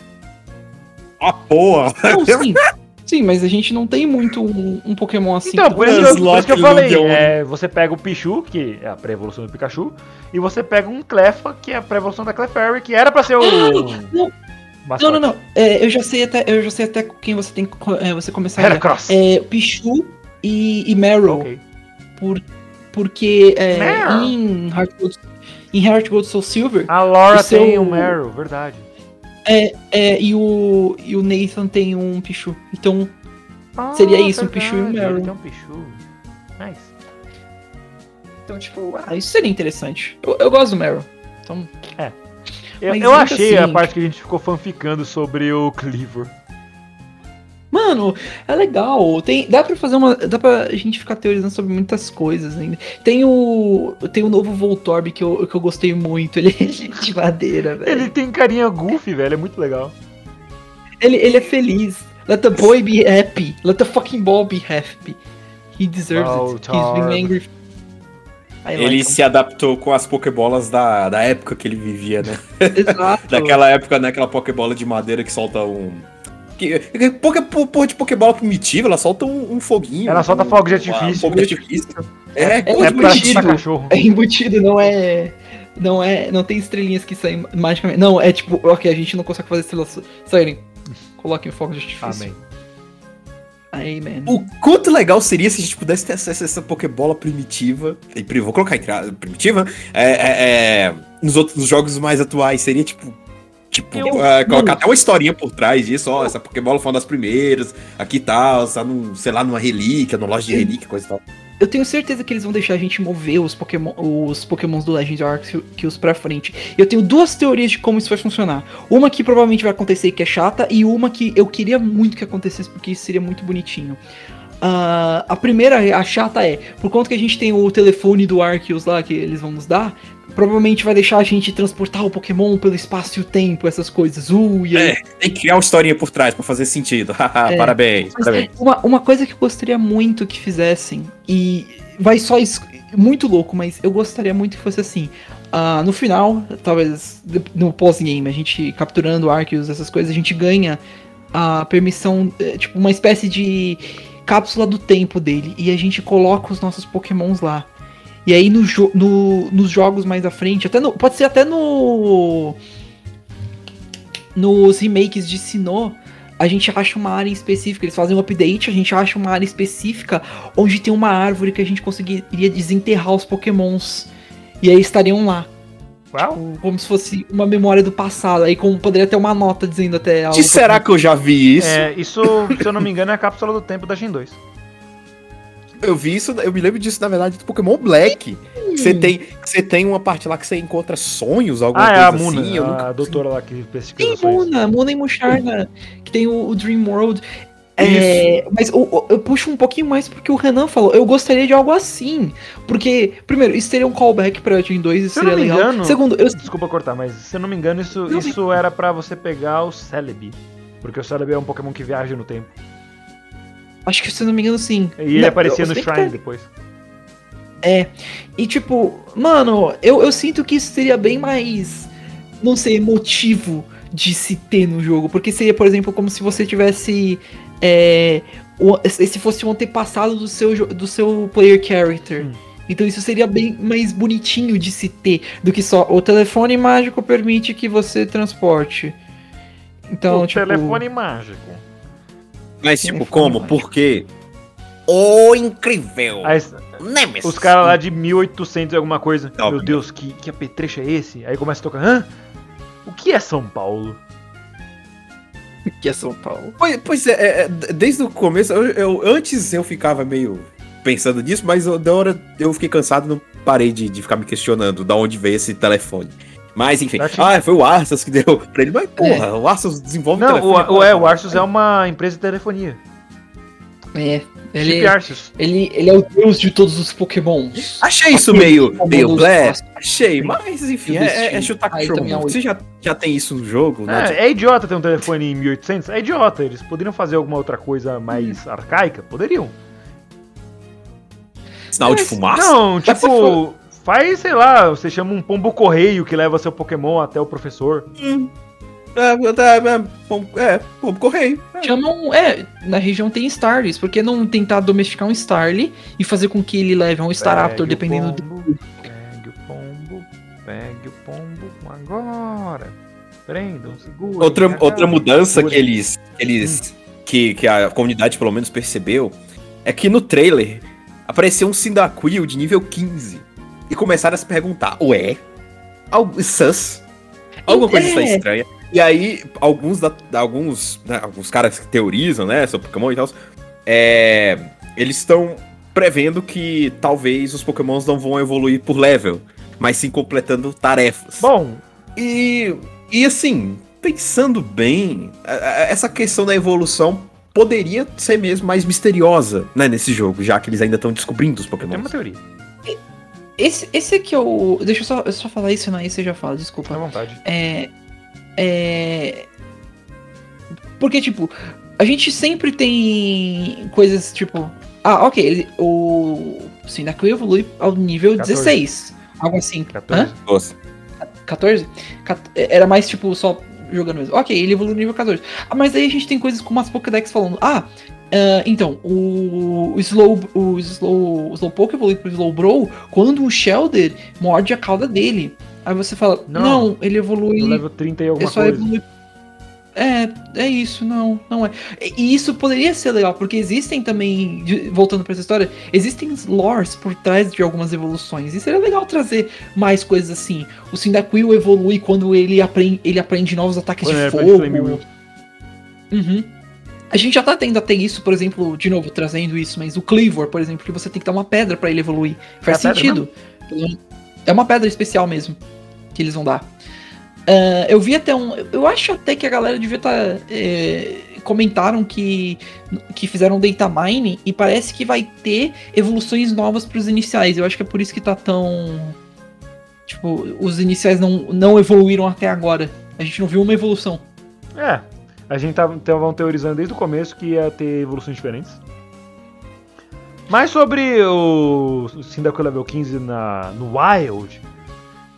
Ah, porra! Não, sim. [LAUGHS] Sim, mas a gente não tem muito um, um Pokémon assim. Então, por isso, que eu, por isso que eu falei, é, você pega o Pichu, que é a pré-evolução do Pikachu, e você pega um Cleffa, que é a pré-evolução da Clefairy, que era pra ser o... não. mascote. Não, não, não. É, eu já sei até, eu já sei até com quem você tem que é, você começar Heracross. É, Pichu e, e Meryl. Ok. Por, porque é, Meryl. em Heart Gold, em Heart Gold Soul Silver A Laura O seu- tem um Meryl, verdade. É, e, o, e o Nathan tem um Pichu. Então, Seria isso, um Pichu e um Meryl. Tem um Pichu. Nice. então tipo, ah, isso seria interessante. Eu, eu gosto do Meryl. Então, Eu, Mas eu ainda achei a assim, parte que a gente ficou fanficando sobre o Cleaver. Mano, é legal. Tem, dá pra fazer uma. Dá pra gente ficar teorizando sobre muitas coisas ainda. Tem o. Tem o novo Voltorb que eu, que eu gostei muito. Ele é de madeira, velho. Ele tem carinha goofy, velho, é muito legal. Ele, ele é feliz. Let the boy be happy. Let the fucking ball be happy. He deserves it. He's been angry. I like Ele him. se adaptou com as Pokébolas da, da época que ele vivia, né? Exato. [LAUGHS] Daquela época, né? Aquela Pokébola de madeira que solta um. Que, que porra, de Pokébola primitiva, ela solta um, um foguinho. Ela solta um, fogo de artifício. Um fogo de artifício. É, É, É pra embutido. É embutido, não é. Não é. Não tem estrelinhas que saem magicamente. Não, é tipo, ok, a gente não consegue fazer estrelas saírem. Coloquem fogo de artifício. Amém. Amen. O quanto legal seria se a gente pudesse ter acesso a essa Pokébola primitiva. E vou colocar entre a- primitiva. É, é, é, nos outros nos jogos mais atuais. Seria tipo. Tipo, Eu- é, colocar até uma historinha por trás disso, ó, essa Pokébola foi uma das primeiras, aqui e tal, tá num, sei lá, numa relíquia, numa loja de relíquia, coisa e tal. Eu tenho certeza que eles vão deixar a gente mover os Pokémon, os Pokémons do Legends Arceus pra frente. Eu tenho duas teorias de como isso vai funcionar. Uma que provavelmente vai acontecer que é chata, e uma que eu queria muito que acontecesse porque isso seria muito bonitinho. Ah, a primeira, a chata é, por conta que a gente tem o telefone do Arceus lá que eles vão nos dar, provavelmente vai deixar a gente transportar o Pokémon pelo espaço e o tempo, essas coisas. Uh, e aí É, tem que criar uma historinha por trás pra fazer sentido. [LAUGHS] É. Parabéns, parabéns. Uma, uma coisa que eu gostaria muito que fizessem, e vai só isso, muito louco, mas eu gostaria muito que fosse assim. ah, no final, talvez no pós-game, a gente capturando Arceus, essas coisas, a gente ganha a permissão, eh, tipo, uma espécie de cápsula do tempo dele, e a gente coloca os nossos pokémons lá. E aí no jo no- nos jogos mais à frente, até no, pode ser até no nos remakes de Sinnoh, a gente acha uma área específica, eles fazem um update, a gente acha uma área específica onde tem uma árvore que a gente conseguiria desenterrar os pokémons. E aí estariam lá. Uau. Tipo, como se fosse uma memória do passado. Aí como poderia ter uma nota dizendo até algo. Será que eu já vi isso? É, isso, se eu não me engano, é a cápsula do tempo da Gen 2. Eu vi isso, eu me lembro disso, na verdade, do Pokémon Black. Você tem, que você tem uma parte lá que você encontra sonhos, alguma Ah, é a Muna, assim. a nunca- doutora lá que pesquisa Tem sonhos. Muna, Muna e Musharna, que tem o, o Dream World. É, mas o- eu puxo um pouquinho mais porque o Renan falou. Eu gostaria de algo assim. Porque, primeiro, isso seria um callback pra Gen 2, isso Se eu não seria me legal. engano- Segundo, eu, Desculpa cortar, mas se eu não me engano, isso, Não, isso era pra você pegar o Celebi. Porque o Celebi é um Pokémon que viaja no tempo. acho que se eu não me engano, sim. E ele Não, aparecia eu- no Shrine tá- depois. E tipo, mano, eu, eu sinto que isso seria bem mais, não sei, emotivo de se ter no jogo. Porque seria, por exemplo, como se você tivesse. É, o- se fosse um antepassado do seu, do seu player character. Hum. Então isso seria bem mais bonitinho de se ter do que só o telefone mágico permite que você transporte. Então, o tipo. telefone mágico. Mas, tipo, Telefone como? mágico. Por quê? O incrível! Aí, Nemesis! os caras lá de 1800 e alguma coisa. Não, Meu primeiro. Deus, que, que apetrecho é esse? Aí começa a tocar. Hã? O que é São Paulo? [LAUGHS] Que é São Paulo. Pois, pois é, é, é, desde o começo, eu, eu- antes eu ficava meio pensando nisso, mas eu- da hora eu fiquei cansado e não parei de, de ficar me questionando da onde veio esse telefone. Mas enfim, Acho- ah, foi o Arceus que deu pra ele, mas porra, o Arceus desenvolve Não, telefone. o, o, é, o Arceus é uma empresa de telefonia. É. Chip Ele, Arceus. ele, ele é o deus de todos os pokémons. Achei isso Aquele meio, Pokémon meio blé, achei, mas enfim, é, é, é chutar cachorro. também é o- Você já, já tem isso no jogo, né? É, é idiota ter um telefone em 1800? É idiota. Eles poderiam fazer alguma outra coisa mais arcaica? Poderiam. Sinal de fumaça? Não, tipo, faz, sei lá, você chama um pombo correio que leva seu Pokémon até o professor. É, é, é, bom, é, bom, correio. É. Chamam. É, na região tem Starlies. Por que não tentar domesticar um Starly e fazer com que ele leve um Staraptor, dependendo do. pombo, Pegue o pombo, pegue o pombo agora. Prendam, segura. Outra, outra mudança que eles, que eles Hum. que, que a comunidade pelo menos percebeu é que no trailer apareceu um Cyndaquil de nível 15 e começaram a se perguntar, ué, algo sus? Alguma coisa está É. estranha. E aí alguns da, alguns, né, alguns caras que teorizam, né, sobre Pokémon e tal, é, eles estão prevendo que talvez os Pokémons não vão evoluir por level, mas sim completando tarefas. Bom, E, e assim, pensando bem, essa questão da evolução poderia ser mesmo mais misteriosa, né, nesse jogo, já que eles ainda estão descobrindo os tem Pokémon. uma teoria. Esse, esse aqui é o. Deixa eu só, eu só falar isso, não, aí você já fala, Fica à desculpa. vontade. É. É. Porque, tipo, a gente sempre tem coisas tipo. Ah, ok, ele, o Cyndaquil evolui ao nível 14. 16. Algo assim. 14. Hã? 14? Cat- Era mais tipo só jogando mesmo. Ok, ele evoluiu no nível 14. Ah, mas aí a gente tem coisas como as Pokédex falando. Ah, ah, então, o, o Slow. O Slow. O Slowpoke evolui pro Slowbro quando o Shelder morde a cauda dele. Aí você fala, Não. não, ele evolui. No level 30 e alguma só coisa. evoluir. É, é isso, não, não é. E isso poderia ser legal, porque existem também, voltando pra essa história, existem lores por trás de algumas evoluções. E seria legal trazer mais coisas assim. O Cyndaquil evolui quando ele aprende, ele aprende novos ataques de ele fogo. Uhum. A gente já tá tendo até isso, por exemplo, de novo, trazendo isso, mas o Cleavor, por exemplo, que você tem que dar uma pedra pra ele evoluir. Faz É a pedra sentido. É uma pedra especial mesmo que eles vão dar. Ah, eu vi até um. Eu acho até que a galera devia estar. comentaram que, que fizeram data mine e parece que vai ter evoluções novas pros iniciais. Eu acho que é por isso que tá tão. Tipo, os iniciais não, não evoluíram até agora. A gente não viu uma evolução. É, a gente tava, tava teorizando desde o começo que ia ter evoluções diferentes. Mas sobre o Cyndaquil level 15 na, no Wild,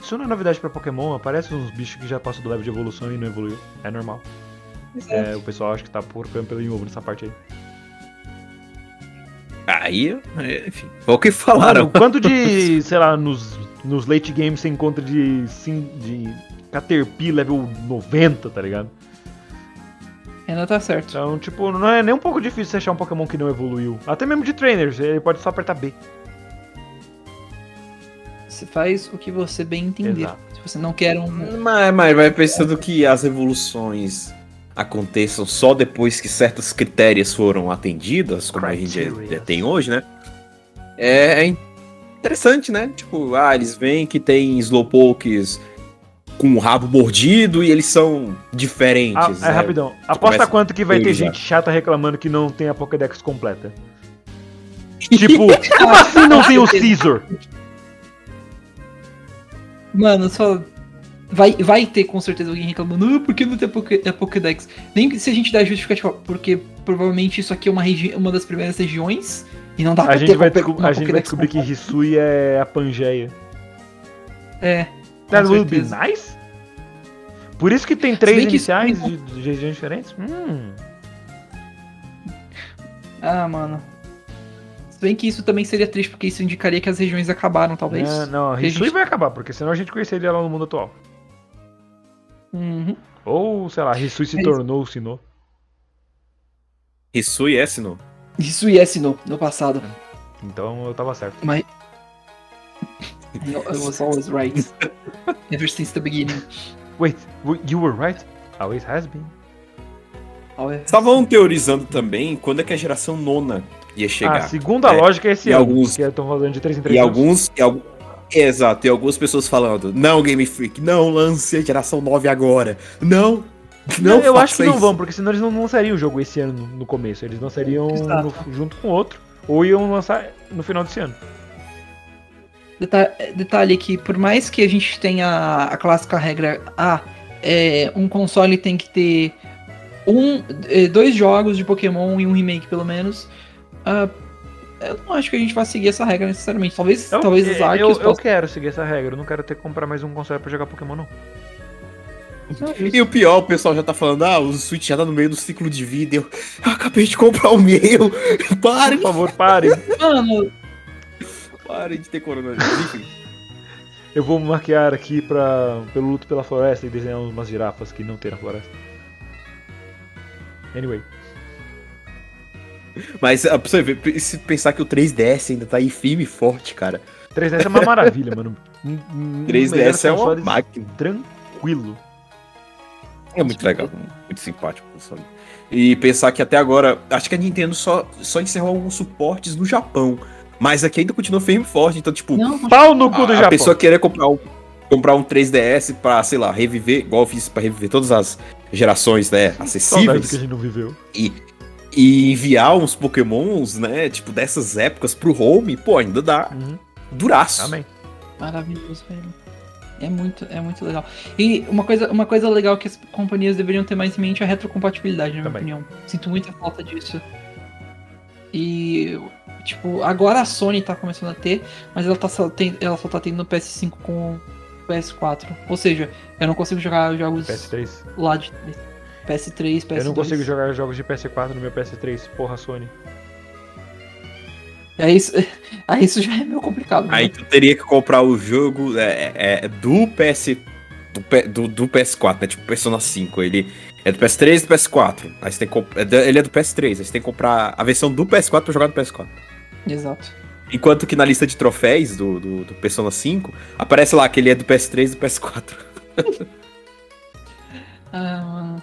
isso não é novidade pra Pokémon, aparece uns bichos que já passam do level de evolução e não evoluiu. É normal. É, o pessoal acha que tá porcando pelo ovo nessa parte aí. Aí, é, enfim, foi o que Mano, falaram. quanto de, [LAUGHS] sei lá, nos, nos late games você encontra de, sim, de Caterpie level 90, tá ligado? Ainda tá certo. Então, tipo, não é nem um pouco difícil você achar um Pokémon que não evoluiu. Até mesmo de trainers, ele pode só apertar B. Você faz o que você bem entender. Exato. Se você não quer um. Mas, mas vai pensando que as evoluções aconteçam só depois que certos critérios foram atendidas, como a gente Criteria. tem hoje, né? É, é interessante, né? Tipo, ah, eles veem que tem Slowpokes com o rabo mordido e eles são Ah, diferentes. é né? rapidão. Aposta quanto que vai ter gente chata reclamando que não tem a Pokédex completa. [LAUGHS] Tipo, como assim não tem o Caesar? Mano, só. Vai, vai ter com certeza alguém reclamando, ah, por que não tem a, Poké- a Pokédex? Nem se a gente der justificativa, porque provavelmente isso aqui é uma, uma das primeiras regiões e não dá A pra gente ter vai, uma a gente vai descobrir que. Hisui é a Pangeia. É. That would be nice? Por isso que tem três iniciais de, de regiões diferentes? Hum. Ah, mano. Se bem que isso também seria triste, porque isso indicaria que as regiões acabaram, talvez. É, não, a Hisui gente- vai acabar, porque senão a gente conheceria ela no mundo atual. Uhum. Ou, sei lá, Hisui se É tornou o Sinnoh. Hisui é Sinnoh. Isso e esse no, passado. Então eu tava certo. Mas. [LAUGHS] I was always right. [LAUGHS] Ever since the beginning. Wait, you were right? Always has been. Always- Estavam teorizando também quando é que a geração nona ia chegar. Ah, segundo a É, lógica, esse e ano. alguns- Que estão falando de 3 em 3 E alguns. E al- Exato, e algumas pessoas falando, não, Game Freak, não lance a geração 9 agora. Não, não, eu acho que faça não isso." vão, porque senão eles não lançariam o jogo esse ano no, começo. Eles lançariam no- junto com outro. Ou iam lançar no final desse ano. Deta- Detalhe que, por mais que a gente tenha a clássica regra, ah, é, um console tem que ter um, é, dois jogos de Pokémon e um remake, pelo menos. Ah, eu não acho que a gente vai seguir essa regra necessariamente. Talvez, Eu, talvez os eu, Arceus eu, possam- quero seguir essa regra. Eu não quero ter que comprar mais um console pra jogar Pokémon, não. E o pior, o pessoal já tá falando, ah, o Switch já tá no meio do ciclo de vida. Eu, eu acabei de comprar o meu. [LAUGHS] Pare, Por favor, pare. Mano, pare de ter coronavírus. Enfim. Eu vou maquiar aqui pra, pelo luto pela floresta e desenhar umas girafas que não tem na floresta. Anyway. Mas ah, pra você ver, se pensar que o 3DS ainda tá aí firme e forte, cara. 3DS é uma maravilha, mano. [LAUGHS] Um- um- um 3DS melhor é uma máquina. Tranquilo. É muito legal, muito simpático. sabe? E pensar que até agora, acho que a Nintendo só, só encerrou alguns suportes no Japão. Mas aqui ainda continua firme e forte, então, tipo, não, Pau no cu do a, a Japão. pessoa querer comprar um, comprar um 3DS pra, sei lá, reviver, igual eu fiz pra reviver todas as gerações, né, Saudades que a acessíveis, gente não viveu. e, e enviar uns pokémons, né, tipo, dessas épocas pro home, pô, ainda dá Uhum. duraço. Amém. Maravilhoso, velho. É muito, é muito legal. E uma coisa, uma coisa legal que as companhias deveriam ter mais em mente é a retrocompatibilidade, na minha Também. opinião. Sinto muita falta disso. E, tipo, agora a Sony tá começando a ter, mas ela, tá só, tem, ela só tá tendo no PS5 com o PS4. Ou seja, eu não consigo jogar jogos PS3. lá de PS3, PS2. Eu não consigo jogar jogos de PS4 no meu PS3, porra, Sony. Aí isso, aí isso já é meio complicado. né? Aí tu teria que comprar o jogo é, é, do PS. Do, do, do PS4, né? Tipo Persona 5. Ele é do PS3 e do PS4. Aí você tem que é Ele é do PS3, aí você tem que comprar a versão do PS4 pra jogar no PS4. Exato. Enquanto que na lista de troféus do, do, do Persona 5, aparece lá que ele é do PS3 e do PS4. Ah, ah,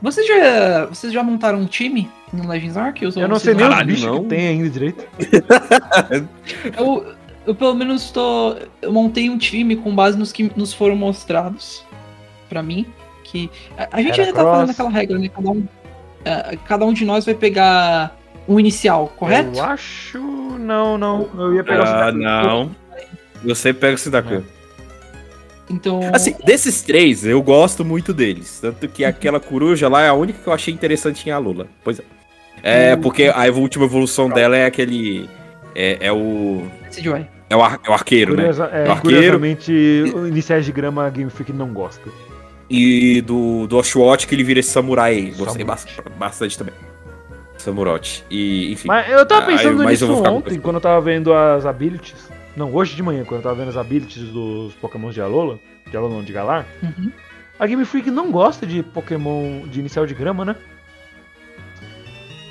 vocês, já, vocês já montaram um time no Legends Arceus? Eu não sei nem Caralho, bichos não. que tem ainda direito. [LAUGHS] Eu, eu pelo menos tô. Eu montei um time com base nos que nos foram mostrados pra mim. Que. A, a gente ainda tá fazendo aquela regra, né? Cada um, ah, cada um de nós vai pegar um inicial, correto? Eu acho. Não, não. Eu ia pegar o Ah, Sudaku. não. Você pega o Sidaku. Então. Assim, desses três, eu gosto muito deles. Tanto que aquela coruja lá é a única que eu achei interessante em Alula. Pois é. É, Hum. porque a última evolução dela é aquele. É, é o. Joy. É o, ar- é o arqueiro, né? Curiosa- é, Do arqueiro. curiosamente, o iniciais de grama Game Freak não gosta. E do, do Oshawott que ele vira esse samurai. Gostei Samurai. bas- bastante também. Samurote. E, enfim. Mas eu tava Ah, pensando mas nisso ontem, quando eu tava vendo as abilities. Não, hoje de manhã, quando eu tava vendo as abilities dos Pokémon de Alola. De Alola não, de Galar. Uhum. A Game Freak não gosta de Pokémon de inicial de grama, né?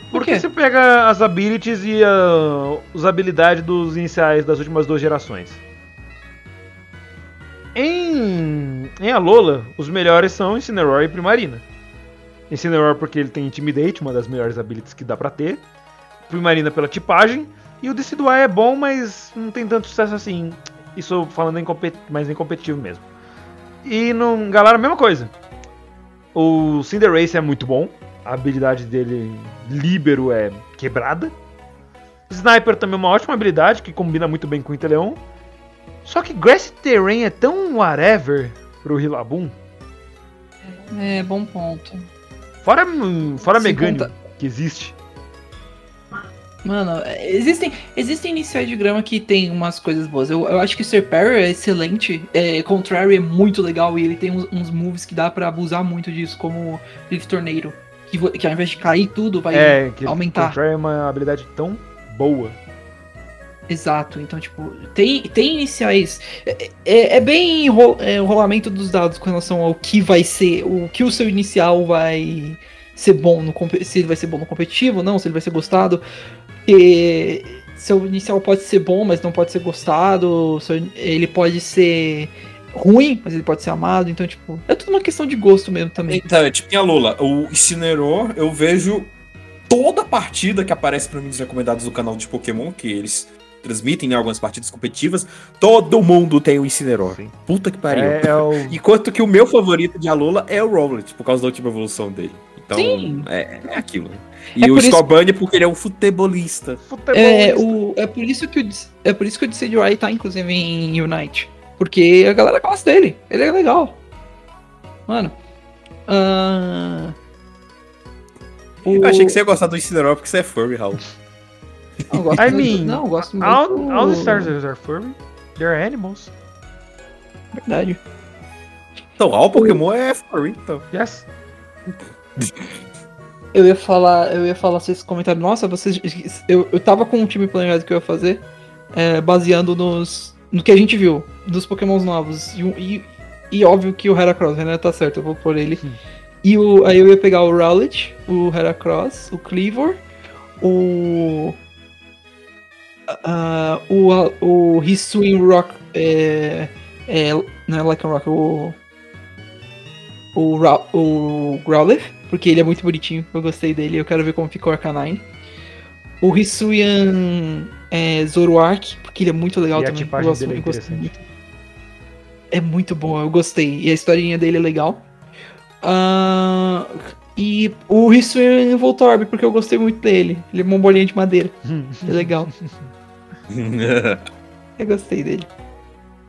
Por Porque quê? você pega as abilities e ah, as habilidades dos iniciais das últimas duas gerações. Em, em Alola, os melhores são Incineroar e Primarina. Incineroar porque ele tem Intimidate, uma das melhores abilities que dá pra ter. Primarina pela tipagem. E o Decidueye é bom, mas não tem tanto sucesso assim. Isso falando em mais em competitivo mesmo. E no Galar a mesma coisa. O Cinderace é muito bom. A habilidade dele, Libero, é quebrada. Sniper também é uma ótima habilidade que combina muito bem com o Inteleon. Só que Grass Terrain é tão whatever pro Rillaboom. É, bom ponto. Fora, fora contar- que existe. Mano, existem, existem iniciais de grama que tem umas coisas boas. Eu, eu acho que o Serperior é excelente. É, Contrary é muito legal e ele tem uns, uns moves que dá pra abusar muito disso, como Leaf Tornado. Que, que ao invés de cair tudo, vai é, que aumentar. Contrary é uma habilidade tão boa. Exato, então, tipo, tem, tem iniciais. É, é- é bem enro- é, o rolamento dos dados com relação ao que vai ser, o que o seu inicial vai ser bom no se ele vai ser bom no competitivo, não, se ele vai ser gostado. Seu inicial pode ser bom, mas não pode ser gostado. seu- ele pode ser ruim, mas ele pode ser amado. Então, tipo, é tudo uma questão de gosto mesmo também. Então, é tipo em Alula, o Incineroar, eu vejo toda partida que aparece pra mim nos recomendados do canal de Pokémon, que eles transmitem né, algumas partidas competitivas, todo mundo tem o Incineroar. Sim. Puta que pariu. É, é o. Enquanto que o meu favorito de Alola é o Rowlet, por causa da última evolução dele. Então, Sim. é, é aquilo. Né? E É o por isso- porque ele é um futebolista. É, o, é, por isso que o, é por isso que o Decidueye tá, inclusive, em Unite. Porque a galera gosta dele. Ele é legal. Mano. ah, o- Eu achei que você ia gostar do Incineroar porque você é furry, Raul. Não, eu gosto I muito- mean, não, eu gosto muito. All, all the stars are furry. They're animals. Verdade. Então, all Pokémon é furry, então. Yes. [LAUGHS] Eu ia falar, eu ia falar vocês comentaram, nossa, vocês. Eu, eu tava com um time planejado que eu ia fazer, é, baseando nos. no que a gente viu, dos Pokémons novos. E, e, e óbvio que o Heracross, né? Tá certo, eu vou por ele. Hum. E o, aí eu ia pegar o Rowlet, o Heracross, o Cleavor, o. ah, o, o Hisuian Rock. É, é, não é Like Rock, o. O, Ra- o Growlithe, porque ele é muito bonitinho, eu gostei dele, eu quero ver como ficou o Arcanine. O Hisuian é, Zoroark, porque ele é muito legal E a também. tipagem eu gosto, dele é gostei interessante. muito. É muito bom, eu gostei. E a historinha dele é legal. Ah, e o Hisuian Voltorb, porque eu gostei muito dele. Ele é uma bolinha de madeira, [LAUGHS] é legal. [LAUGHS] Eu gostei dele.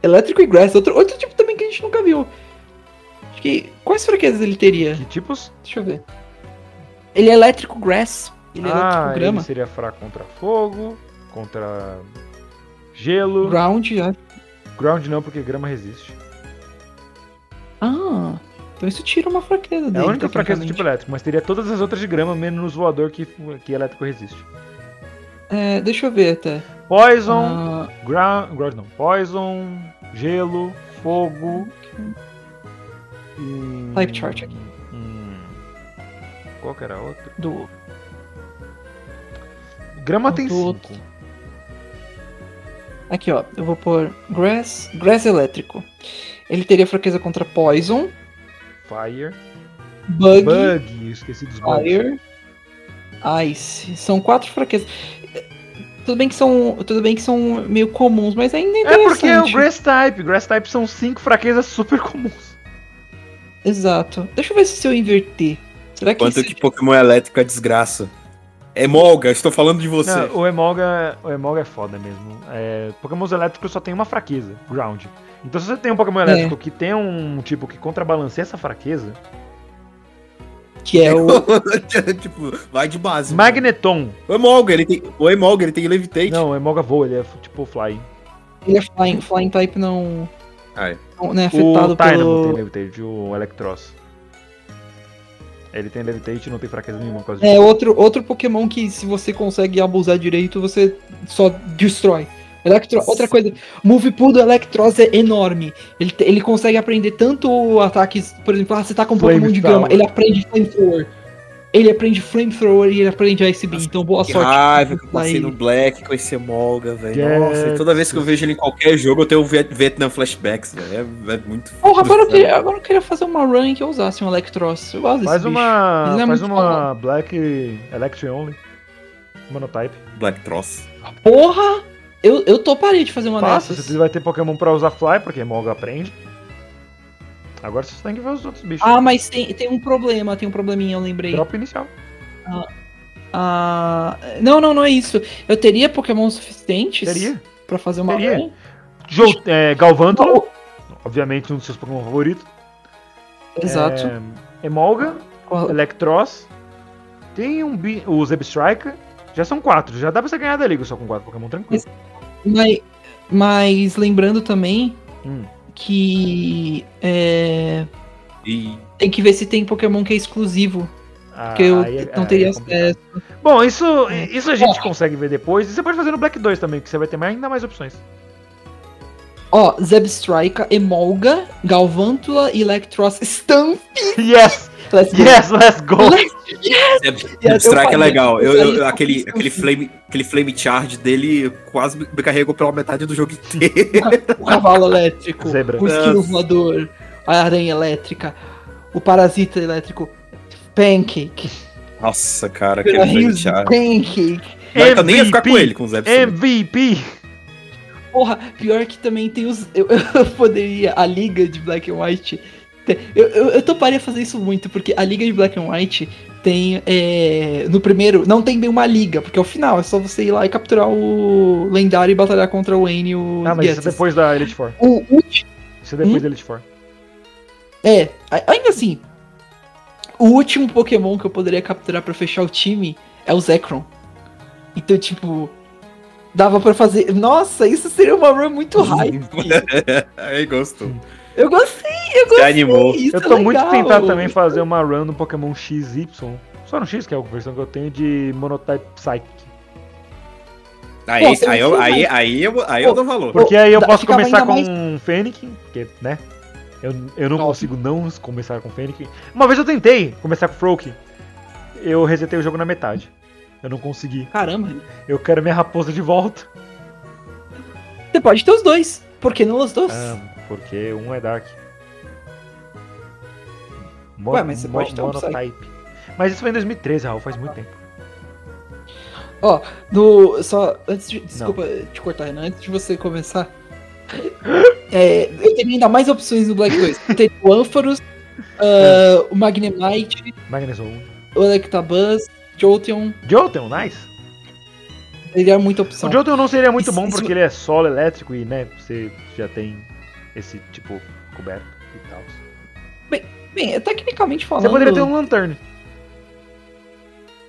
Elétrico e Grass, outro, outro tipo também que a gente nunca viu. Acho que. Quais fraquezas ele teria? Que tipos? Deixa eu ver. Ele é elétrico grass. Ele é ah, elétrico grama. ele seria fraco contra fogo, contra gelo. Ground, já. Ground não, porque grama resiste. Ah, então isso tira uma fraqueza É dele. a única fraqueza do tipo elétrico, mas teria todas as outras de grama, menos voador que, que elétrico resiste. É, deixa eu ver até. Poison, Ah, ground, ground não. Poison, gelo, fogo. E... Type chart aqui. Hum, qual que era a outra? do. Grama Do tem outro. 5. Aqui, ó. Eu vou pôr Grass. Grass elétrico. Ele teria fraqueza contra Poison, Fire. Bug, Bug, esqueci dos bugs. Fire, Ice. São quatro fraquezas. Tudo bem que são, tudo bem que são meio comuns, mas ainda é É porque é o interessante. Grass Type. Grass Type são 5 fraquezas super comuns. Exato. Deixa eu ver se eu inverter. Será que Quanto esse- que Pokémon elétrico é desgraça. Emolga, estou falando de você. Não, o Emolga, o Emolga é foda mesmo. É, Pokémons elétricos só tem uma fraqueza, Ground. Então se você tem um Pokémon É. elétrico que tem um tipo que contrabalanceia essa fraqueza, que é o [LAUGHS] tipo, vai de base. Magneton. O Emolga, ele tem. O Emolga, ele tem Levitate. Não, o Emolga voa, ele é tipo Fly. ele é flying, flying type não Ai. não é O afetado Tynamo tem pelo Levitate, o Electros. Ele tem Levitate e não tem fraqueza nenhuma por causa É disso. outro, outro Pokémon que, se você consegue abusar direito, você só destrói. Electro... Outra coisa, o Move Pool do Electros é enorme. Ele, ele consegue aprender tanto ataques, por exemplo, ah, você tá com um Pokémon de grama, Flamethrower. ele aprende Flamethrower. Ele aprende Flamethrower e ele aprende Ice Beam, então boa Que sorte. raiva que eu passei Aí. no Black com esse Emolga, velho. Yes. Nossa, e toda vez que eu vejo ele em qualquer jogo, eu tenho Viet- Vietnam flashbacks, velho. É, é muito. Porra, agora eu, queria, agora eu queria fazer uma run que eu usasse um Electros. Eu gosto desse Faz uma. É faz uma Black Electric Only. Monotype. Black Tross. Porra! Eu, eu toparia de fazer uma Fácil, dessas. você vai ter Pokémon pra usar Fly, porque Emolga aprende. Agora você tem que ver os outros bichos. Ah, mas tem, tem um problema, tem um probleminha, eu lembrei. Drop inicial. Ah, não, não, não é isso. Eu teria Pokémon suficientes Teria. pra fazer uma Teria. run? É, Galvantula, obviamente um dos seus Pokémon favoritos. Exato. É, Emolga, Qual- Electros. Tem um o Zebstrika. Já são quatro. Já dá pra você ganhar da liga só com quatro Pokémon tranquilo. Mas, mas lembrando também Hum. Que é, E. tem que ver se tem Pokémon que é exclusivo. Ah, Porque eu aí é- não é teria complicado. acesso. Bom, isso, É. isso a gente Ó. consegue ver depois. E você pode fazer no Black 2 também, que você vai ter mais- ainda mais opções. Ó, Zebstrika, Emolga, Galvantula, Electros, Stamp. Yes! Let's go. Yes, let's go! eu Strike é legal. eu Eu, eu- aquele, aquele, flame, aquele flame charge dele quase me carregou pela metade do jogo inteiro. [LAUGHS] O cavalo elétrico, Zebra. o esquilo voador, a aranha elétrica, o parasita elétrico, Pancake. Nossa, cara, aquele flame charge. Pancake. Mas eu nem ia ficar com MVP. ele, com o Zeb. MVP! Porra, pior que também tem os. Eu, [LAUGHS] eu poderia. A liga de Black and White. Eu, eu, eu toparia fazer isso muito, porque a liga de Black and White tem. é, no primeiro, não tem bem uma liga, porque é o final, é só você ir lá e capturar o lendário e batalhar contra o Wayne e o. Ah, mas isso é depois da Elite Four. O último. Isso é depois Hum? da Elite Four. É, ainda assim. O último Pokémon que eu poderia capturar pra fechar o time é o Zekrom. Então, tipo. Dava pra fazer. Nossa, isso seria uma run muito [LAUGHS] hype. Aí gostou. Eu gostei, eu Se gostei. animou. Isso Eu é tô muito legal. tentado também fazer uma run no Pokémon XY. Só no X, que é a versão que eu tenho de Monotype Psychic. Aí, Pô, aí, eu, aí, aí, eu, aí eu dou valor. Porque aí eu posso começar com mais- um Fênix, porque, né? Eu, eu não Óbvio. consigo não começar com Fênix. Uma vez eu tentei começar com Froak. Eu resetei o jogo na metade. Eu não consegui. Caramba, Eu quero minha raposa de volta. você pode ter os dois. Por que não os dois? Ah, porque um é Dark. Mo- Ué, mas você mo- pode ter um Monotype. Mas isso foi em 2013, Raul, faz muito tempo. Ó, no. Só. Antes de. Desculpa te cortar, Renan. Antes de você começar. [LAUGHS] é, eu teria ainda mais opções no Black 2. Eu teria o Ampharos, [LAUGHS] ah, o Magnemite, Magnezone. o Electabuzz, Jolteon. Jolteon, nice. Teria muita opção. O Jolteon não seria muito Isso- bom isso- porque ele é solo elétrico e, né, você já tem esse tipo coberto e tal. Bem, é, tecnicamente falando. Você poderia ter um Lantern.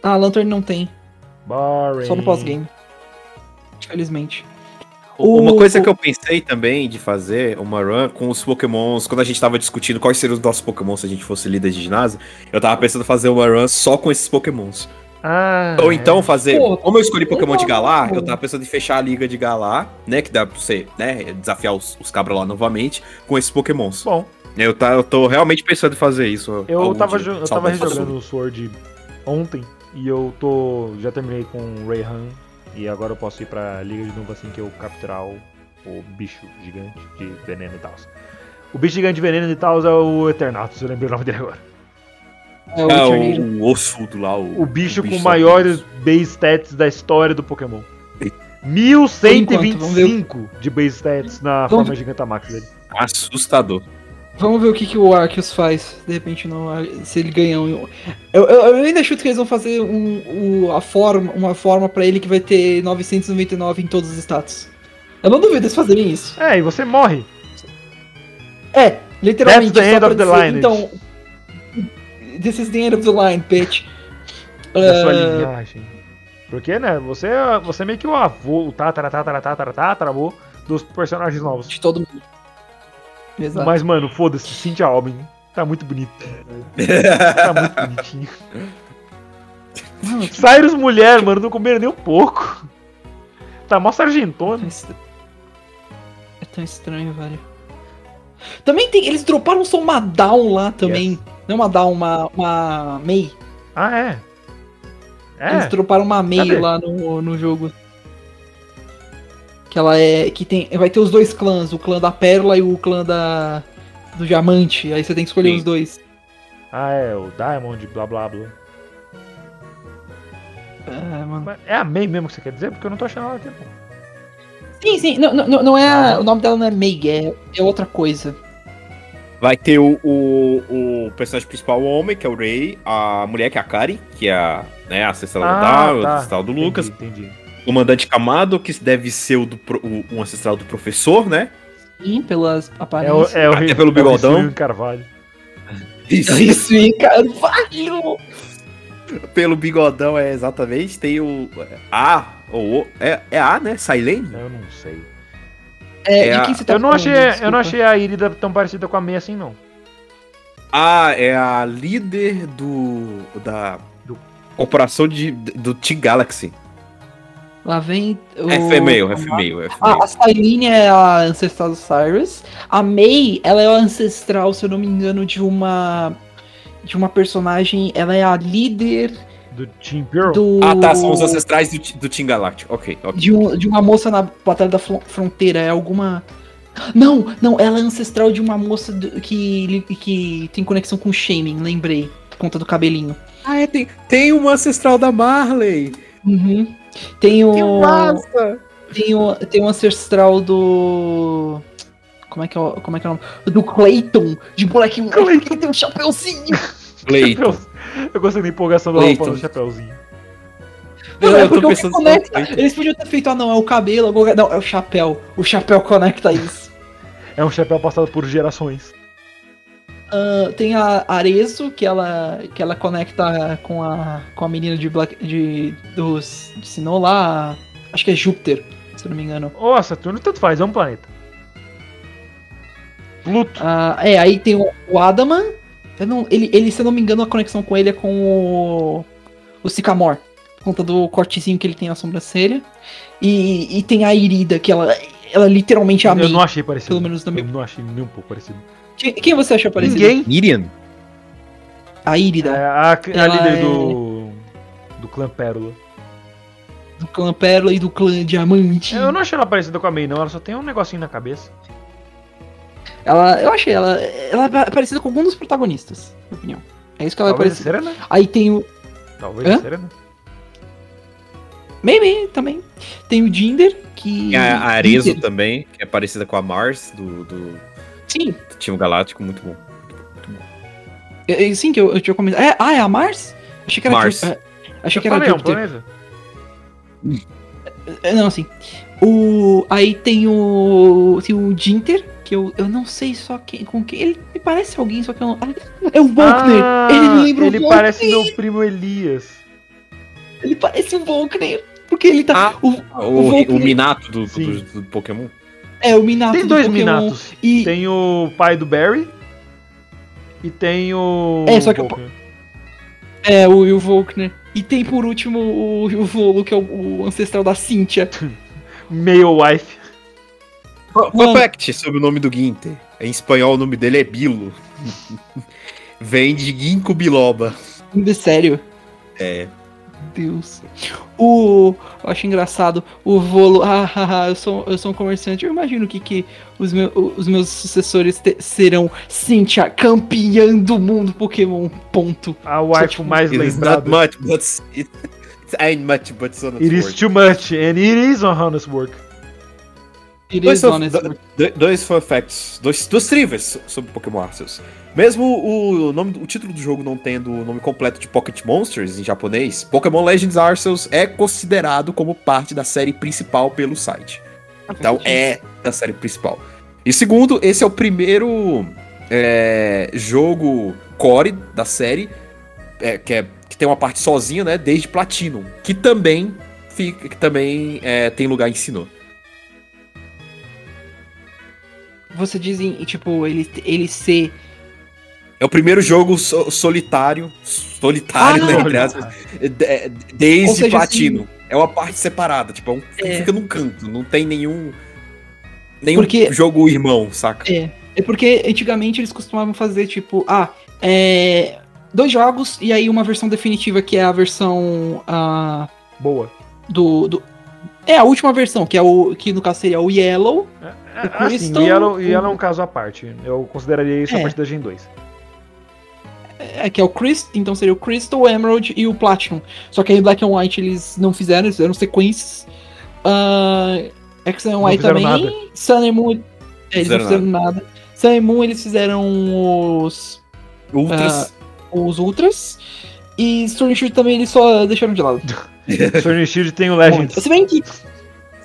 Ah, Lantern não tem. Boring. Só no pós-game. Infelizmente. O- Uma coisa que eu pensei também de fazer uma run com os pokémons, quando a gente tava discutindo quais seriam os nossos pokémons se a gente fosse líder de ginásio, eu tava pensando em fazer uma run só com esses pokémons. Ah, Ou então fazer, Pô, como eu escolhi Pokémon de. Galar, eu tava pensando em fechar a liga de Galar, né, que dá pra você, né, desafiar os, os cabras lá novamente com esses pokémons. Bom, Eu, tá, eu tô realmente pensando em fazer isso. eu tava, dia. eu tava rejogando o Sword ontem e eu tô. Já terminei com o Rayhan e agora eu posso ir pra liga de novo assim que eu capturar o, o bicho gigante de veneno e tal. O bicho gigante de veneno e tal é o Eternatus, eu lembrei o nome dele agora. É o Eternator. o, o ossudo lá, o, O bicho com só- maiores base stats da história do Pokémon. 1125 de base stats na Vamos- forma Gigantamax dele. Assustador. Vamos ver o que, que o Arceus faz. De repente, Ar- se ele ganhar um. Eu, eu, eu ainda chuto que eles vão fazer um, o- a forma, uma forma pra ele que vai ter 999 em todos os status. Eu não duvido eles fazerem isso. É, e você morre. É, literalmente. That's the end of the dizer, line. Então. This is the end of the line, bitch. Da sua Ah, linhagem. Porque, né, você, é- você é meio que o avô, o tatara, tatara, tatara, tataravô dos personagens novos. de todo mundo. Exato. Mas, mano, foda-se, Cynthia Albin. Tá muito bonito. tá muito [LAUGHS] bonitinho. Cyrus mulher, mano, não comeram nem um pouco. Tá mó sargentona. É É tão estranho, velho. Também tem. Eles droparam só uma down lá também. Não uma down, uma, uma Mei. Ah, é? Eles É? droparam uma Mei Cadê? lá no, no jogo. Que ela é. Que tem. Vai ter os dois clãs, o clã da Pérola e o clã da. Do Diamante. Aí você tem que escolher Sim. os dois. Ah, é, o Diamond, blá blá blá. É, mano. É a May mesmo que você quer dizer? Porque eu não tô achando ela aqui, pô. Sim, sim. Não, não, não é. Ah. o nome dela não é Mei, é, é outra coisa. Vai ter o, o, o personagem principal, o homem, que é o Ray, a mulher, que é a Kari, que é a, né, a ancestral Ah, do Dao, tá. ancestral do Lucas, Entendi, entendi. o comandante Kamado, que deve ser o do, pro- o- um ancestral do professor, né? Sim, pelas É o, aparências. é o, Até pelo é o bigodão. Rissuyo Carvalho. Isso, Isso, hein, Carvalho! pelo bigodão, é exatamente. Tem o A, ou o, é, é A, né? Silene? Eu não sei. É, É de a- quem você tá eu não falando? achei, eu não achei a Irida tão parecida com a May assim, não. A é a líder do. da. Do- corporação de, do T-Galaxy. Lá vem. O... É female, é female, é Ah, female. a Cylene é a ancestral do Cyrus. A May, ela é a ancestral, se eu não me engano, de uma. De uma personagem. Ela é a líder Do Team Pearl? do. Ah, tá, são os ancestrais do, do Team Galactic. Ok, ok. De, um- de uma moça na Batalha da Fron- Fronteira. É alguma. Não, não, ela é ancestral de uma moça do- que, que tem conexão com o Shaming, lembrei. Por conta do cabelinho. Ah, é, tem, tem uma ancestral da Marley. Uhum. Tem o. Que massa! Tem o, tem o ancestral do. Como é que é o, como é, que é o nome? Do Clayton, de moleque moleque que tem um chapeuzinho. Cleiton. Eu gostei da empolgação do Clayton. Rafa no Chapeuzinho. Não, Eu é porque o que conecta. Eles podiam ter feito, ah não, é o cabelo, não, é o chapéu. O chapéu conecta isso. [LAUGHS] É um chapéu passado por gerações. Ah, tem a Arezo, que ela, que ela conecta com a, com a menina de Black. de. dos. de Sinnoh lá. Acho que é Júpiter, se eu não me engano. Ô, Saturno tanto faz, é um planeta. Pluto. Ah, é, aí tem o, o Adaman. Eu não, ele, ele, se eu não me engano, a conexão com ele é com o. O Sycamore. Por conta do cortezinho que ele tem na sobrancelha. E, e tem a Irida, que ela, ela literalmente é a eu não achei parecido. Pelo menos no Eu não achei nem um pouco parecido. Quem, quem você achou parecido? Ninguém. Miriam? A É Irida, a, a Ela líder é- do. do clã Pérola. do clã Pérola e do clã Diamante. Eu não achei ela parecida com a May, não. Ela só tem um negocinho na cabeça. Ela, eu achei ela. Ela é parecida com algum dos protagonistas, na minha opinião. É isso que ela é Talvez a parecida. Serena. Aí tem o. Talvez Hã? a Serena. Maybe também. Tem o Jinder, que. Tem a Arezo Jinder- também, que é parecida com a Mars, do, do, Sim, do Team Galáctico, muito bom. É, é, sim, que eu, eu tinha comentado. É, ah, é a Mars? Achei que era. Mars. É, achei Eu que era falei, é um Júpiter. É, Não, assim. O. Aí tem o. Tem o Jinter, que eu, eu não sei só quem, com quem. Ele me parece alguém, só que eu não. Ah, é o Volkner! Ah, ele me lembra Ele o parece meu primo Elias. Ele parece o Volkner! Porque ele tá. o, O, Volkner- o Minato do, do, do Pokémon. é, o Minato. Tem do dois Pokémon Minatos. E, Tem o pai do Barry e tem o. É, só que Volkner. É, o Will Volkner. E tem por último o, o Volo, que é o, o ancestral da Cynthia. [LAUGHS] Male wife. Mano. fact sobre o nome do Ginter. Em espanhol o nome dele é Bilo. [LAUGHS] Vem de Ginkgo biloba. De sério. É. Deus. O. Eu acho engraçado. O Volo. Ah, [LAUGHS] ah, ah, eu, sou, eu sou um comerciante. Eu imagino que, que os, meu, os meus sucessores te- serão Cynthia, campeã do mundo Pokémon. Ponto. A wife tipo, mais is not lembrada. much, but it, it ain't much, but it's honest It is work. too much, and it is honest work. Dois, do- do- dois fun facts, dois, duas trivias sobre Pokémon Arceus. Mesmo o, nome, o título do jogo não tendo o nome completo de Pocket Monsters em japonês, Pokémon Legends Arceus é considerado como parte da série principal pelo site. Então é da série principal. E segundo, esse é o primeiro é, jogo core da série é, que, é- que tem uma parte sozinha, né? Desde Platinum, que também fica, que também é, tem lugar em Sinnoh. Você diz em, tipo, ele, ele ser. É o primeiro jogo so- solitário, solitário, Ah, né, entre aspas, de- desde seja, Platino. É uma parte separada, tipo, é um, É. fica num canto, não tem nenhum nenhum Porque- jogo irmão, saca? É. É porque antigamente eles costumavam fazer, tipo, ah, é. Dois jogos e aí uma versão definitiva que é a versão. ah, Boa. do, do- É a última versão, que é o. Que no caso seria o Yellow. É, Assim, Crystal- o Yellow, o Yellow é um caso à parte. Eu consideraria isso a É. partir da Gen 2. É, que é o Crystal. Então seria o Crystal, o Emerald e o Platinum. Só que aí Black and White eles não fizeram, eles fizeram sequências. Ah, X and Y fizeram também. nada. Sun and Moon. é, eles não Fizeram fizeram nada. Sun and Moon eles fizeram os. Ultras. os Ultras. E Sword Shield também eles só deixaram de lado. [LAUGHS] Sword Shield tem o Legends. Se bem que.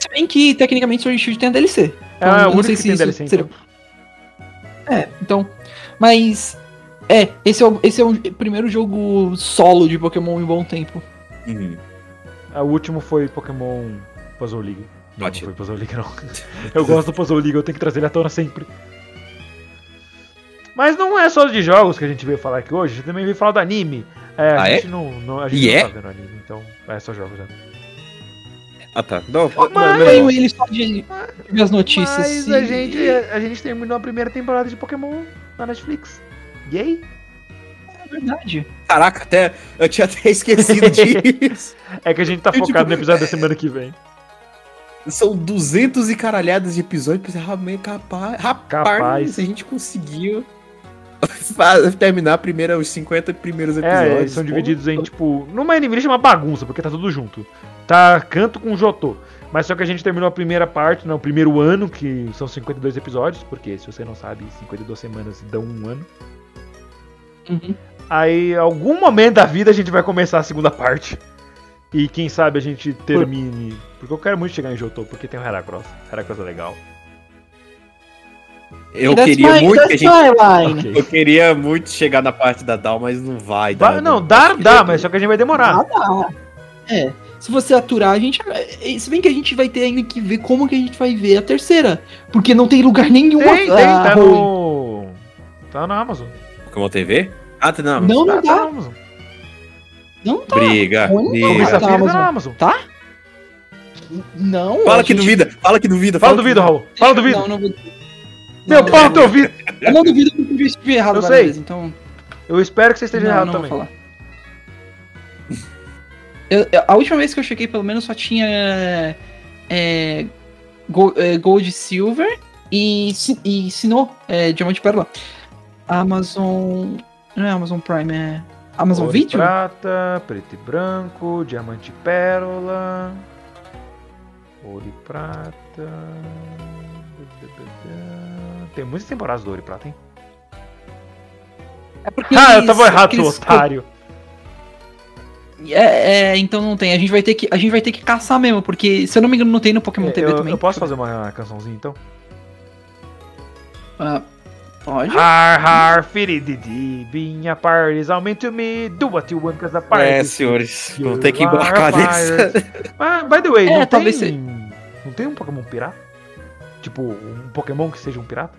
Se bem que, tecnicamente, Sword Shield tem a DLC. É, eu o não único sei que se tem isso DLC, seria- então. É, então. Mas. É, esse é, o, esse é o primeiro jogo solo de Pokémon em bom tempo. Uhum. Ah, O último foi Pokémon Puzzle League. Não, não Batido. foi Puzzle League, não. [LAUGHS] Eu gosto do Puzzle League, eu tenho que trazer ele à tona sempre. Mas não é só de jogos que a gente veio falar aqui hoje, a gente também veio falar do anime. É, a Ah, é? gente não, não, a gente E não é? tá vendo anime, então é só jogos. Né? Ah, tá. Não, Mas- não, não, ele só de, de as notícias. Mas e- a gente, a gente terminou a primeira temporada de Pokémon na Netflix. Yay! É verdade. Caraca, até, eu tinha até esquecido [LAUGHS] disso. É que a gente tá Eu, focado tipo, no episódio da semana que vem. São 200 e caralhadas de episódios. Pensei, ah, meio capaz, rapaz, Capaz. a gente conseguiu [LAUGHS] terminar a primeira, os 50 primeiros episódios. É, eles são divididos em, tipo. Numa anime chama bagunça, porque tá tudo junto. Tá canto com Jotô. Mas só que a gente terminou a primeira parte, né, o primeiro ano, que são 52 episódios, porque se você não sabe, 52 semanas dão um ano. Uhum. Aí, em algum momento da vida, a gente vai começar a segunda parte. E quem sabe a gente termine. Porque eu quero muito chegar em Jotô, porque tem o Heracross. Heracross é legal. Eu That's queria my- muito que a gente. [LAUGHS] Eu queria muito chegar na parte da Dal, mas não vai Vai- dar. não, dá, dá, mas só que a gente vai demorar. Ah, dá. É. Se você aturar, a gente. é, Se bem que a gente vai ter ainda que ver como que a gente vai ver a terceira. Porque não tem lugar nenhum Tem, tem, ah, tá ruim. no. Tá na Amazon. Pokémon TV? Ah, tá não. Não, Tá, não tá na dá. Amazon. Não tá. Briga. Onde briga. Tá na tá na Amazon. Amazon. Não. Fala que gente- duvida, fala que duvida. Fala que do vídeo, Raul. Fala vídeo. Não, não vou. Meu pau teu ouvido. [LAUGHS] Eu não duvido porque eu estive errado Eu sei. vezes, então. Eu espero que você esteja não, errado não também. Vou falar. Eu- a última vez que eu chequei, pelo menos, só tinha é, é, Gold e Silver e, e Sinnoh, é, Diamante e Pérola. Amazon. Não é Amazon Prime, é. Amazon Ouro Video? prata, preto e branco, diamante e pérola. Ouro e prata. Tem muitas temporadas do Ouro e Prata, hein? É porque [LAUGHS] Ah, eu eles- tava errado, seu eles- otário. É, é, então não tem. A gente vai ter que, a gente vai ter que caçar mesmo, porque se eu não me engano não tem no Pokémon TV eu, também. eu posso fazer uma cançãozinha então? Ah, Pode? Har, har, firididi, binha parties, aument to me, do what you want, party. É, senhores, vão ter que embarcar nessa. Ah, by the way, É, não, talvez tem, não tem um Pokémon pirata? Tipo, um Pokémon que seja um pirata?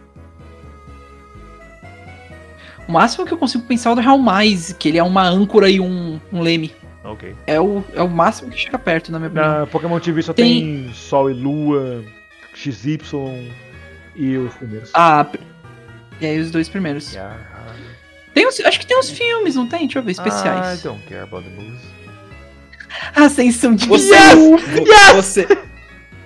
O máximo que eu consigo pensar é o do Real Mais, que ele é uma âncora e um, um leme. Ok. É o, é o máximo que chega perto, na minha opinião. Na Pokémon TV só Tem- tem, Sol e Lua, XY e os primeiros. Ah, e aí os dois primeiros. Har. Tem uns, acho que tem uns filmes, não tem? Deixa eu ver, I especiais. don't care about the movies. Ascensão de Você, Visão. [LAUGHS] vo- você,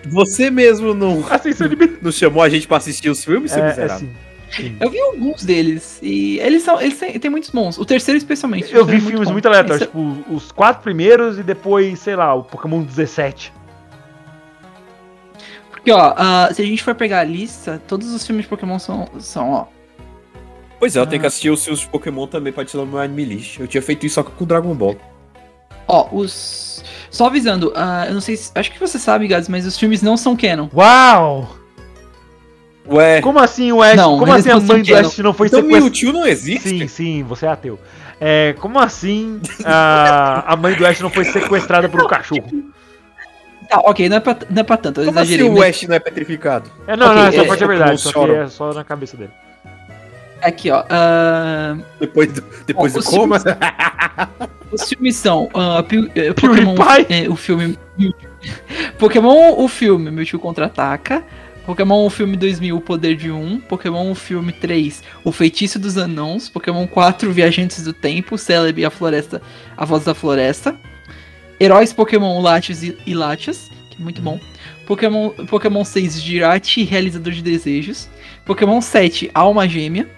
você mesmo não, Beat. não chamou a gente pra assistir os filmes, seu É, é miserável? sim. Sim. Eu vi alguns deles e eles são, eles têm, tem muitos bons. O terceiro especialmente. Eu o vi é filmes bom. muito aleatórios, Esse- tipo, os quatro primeiros e depois, sei lá, o Pokémon 17. Porque ó, ah, se a gente for pegar a lista, todos os filmes de Pokémon são, são ó. Pois é, eu tenho Ah. que assistir os filmes de Pokémon também pra adicionar no meu anime list. Eu tinha feito isso só com o Dragon Ball. Ó, os. Só avisando, ah, eu não sei se. Acho que você sabe, Gads, mas os filmes não são canon. Uau! Ué, Como assim o Ash? Não, como assim a mãe do. Ash não foi então sequestrada? Mewtwo não existe? Sim, sim, você é ateu. É, como assim a, a mãe do Ash não foi sequestrada por um cachorro? Tá, ok, não é pra, não é pra tanto, eu Como assim exagerei. o mas- Ash não é petrificado? É, não, Ok, não, essa é, parte é é verdade, como só é só na cabeça dele. Aqui, ó. ah, Depois do, depois Bom, do os coma? [LAUGHS] os filmes são eh, Pokémon. Eh, o filme. Pokémon, o filme Mewtwo Contra-Ataca. Pokémon, o filme 2000, O Poder de Um. Pokémon, o filme 3, O Feitiço dos Anãos. Pokémon 4, Viajantes do Tempo. Celebi e a Floresta, A Voz da Floresta. Heróis Pokémon Latios e, e Latias, que é muito bom. Pokémon, Pokémon 6, Girate, Realizador de Desejos. Pokémon 7, Alma Gêmea.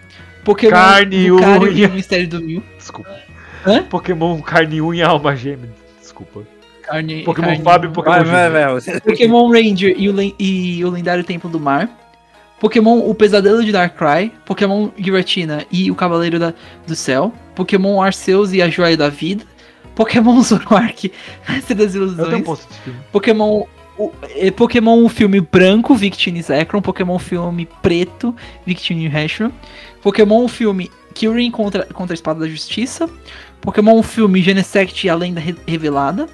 Pokémon Carne e Lucario unha. e o Mistério do Mil. Desculpa. Hã? Pokémon carne, unha e alma gêmea. Desculpa. Carne, Pokémon carne- Fábio e Pokémon Vai, vai, vai. Pokémon Ranger e o, e o lendário Templo do Mar. Pokémon O Pesadelo de Darkrai. Pokémon Giratina e o Cavaleiro da- do Céu. Pokémon Arceus e a Joia da Vida. Pokémon [LAUGHS] Zoroark, Mestre das Eu tenho um Ilusões. Pokémon o, eh, Pokémon o filme branco, Victini Zekrom. Pokémon filme preto, Victini Reshram. Pokémon o filme Kyurem contra, contra a Espada da Justiça. Pokémon o filme Genesect e a Lenda Re- Revelada.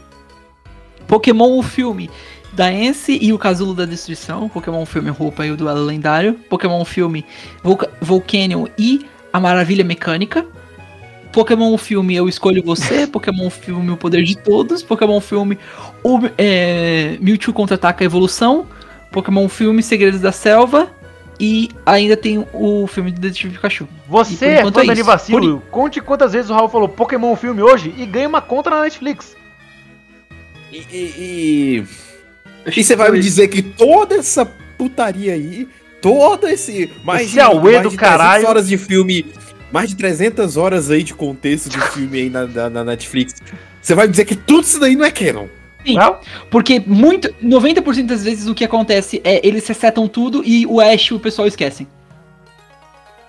Pokémon o filme Daence e o Casulo da Destruição. Pokémon filme Roupa e o Duelo Lendário. Pokémon filme Volca Volcanion e a Maravilha Mecânica. Pokémon o filme Eu Escolho Você. [LAUGHS] Pokémon o filme O Poder de Todos. Pokémon o filme o, é, Mewtwo Contra-Ataca a Evolução. Pokémon o filme Segredos da Selva. E ainda tem o filme de Detetive Pikachu. Você E por é fã é da isso. Anivacilo? Conte quantas vezes o Raul falou Pokémon filme hoje e ganha uma conta na Netflix. E, e, e- e você vai me dizer que toda essa putaria aí, todo esse mais Esse auê mais do 300 caralho. horas de filme, mais de 300 horas aí de contexto do filme aí na, na, na Netflix, você vai dizer que tudo isso daí não é canon? Sim. Não? Porque muito, 90% das vezes o que acontece é eles resetam tudo e o Ash e o pessoal esquecem.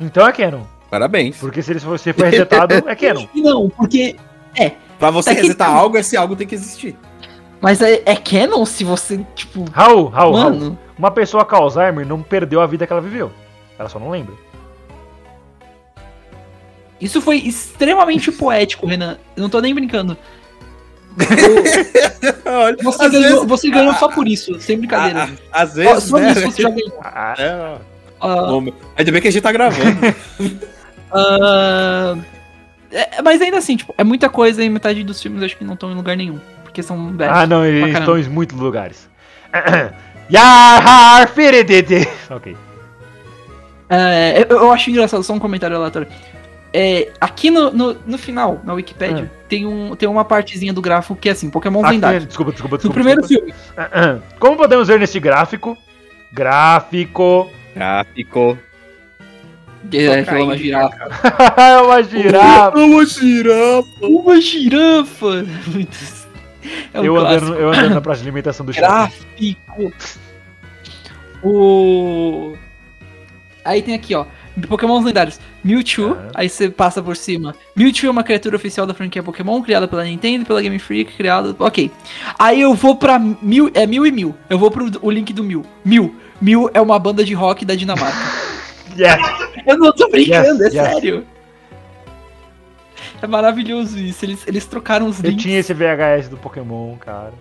Então é canon. Parabéns. Porque se for se for resetado, é canon. [LAUGHS] Não, porque. Pra você É que- resetar algo, esse algo tem que existir. Mas é, é canon se você, tipo. Raul, Raul, Raul. mano. Uma pessoa com Alzheimer não perdeu a vida que ela viveu. Ela só não lembra. Isso foi extremamente [LAUGHS] poético, Renan. Eu não tô nem brincando. [LAUGHS] Olha, Você ganhou, vezes- você ganhou só por isso, sem brincadeira. a- a- às vezes, só né? isso você já ganhou. [LAUGHS] Ah, É, Ah, bom, ainda bem que a gente tá gravando. ah, é, mas ainda assim, tipo, é muita coisa e metade dos filmes acho que não estão em lugar nenhum. Porque são velhos. ah, não, eles estão em muitos lugares. [COUGHS] Firididi. Ok. É, eu, eu acho engraçado, só um comentário aleatório. É, aqui no, no, no final, na Wikipedia, tem, um, tem uma partezinha do gráfico que é assim, Pokémon Aqui, lendário. desculpa, desculpa, No desculpa. primeiro desculpa. filme. Como podemos ver neste gráfico? Gráfico. Já ficou. É, Só foi [LAUGHS] uma girafa. É uma girafa. Uma girafa. Uma girafa! É um eu, clássico. andando, eu andando na praça de alimentação do shopping. Gráfico. O. Aí tem aqui, ó. Pokémons lendários. Mewtwo, Ah. aí você passa por cima. Mewtwo é uma criatura oficial da franquia Pokémon, criada pela Nintendo pela Game Freak, criada. Ok. Aí eu vou pra mil. É mil e mil. Eu vou pro o link do mil. Mil. Mil é uma banda de rock da Dinamarca. [LAUGHS] Yes! Eu não tô brincando, Yes, é yes. sério. É maravilhoso isso. Eles, eles trocaram os Eu links. tinha esse VHS do Pokémon, cara.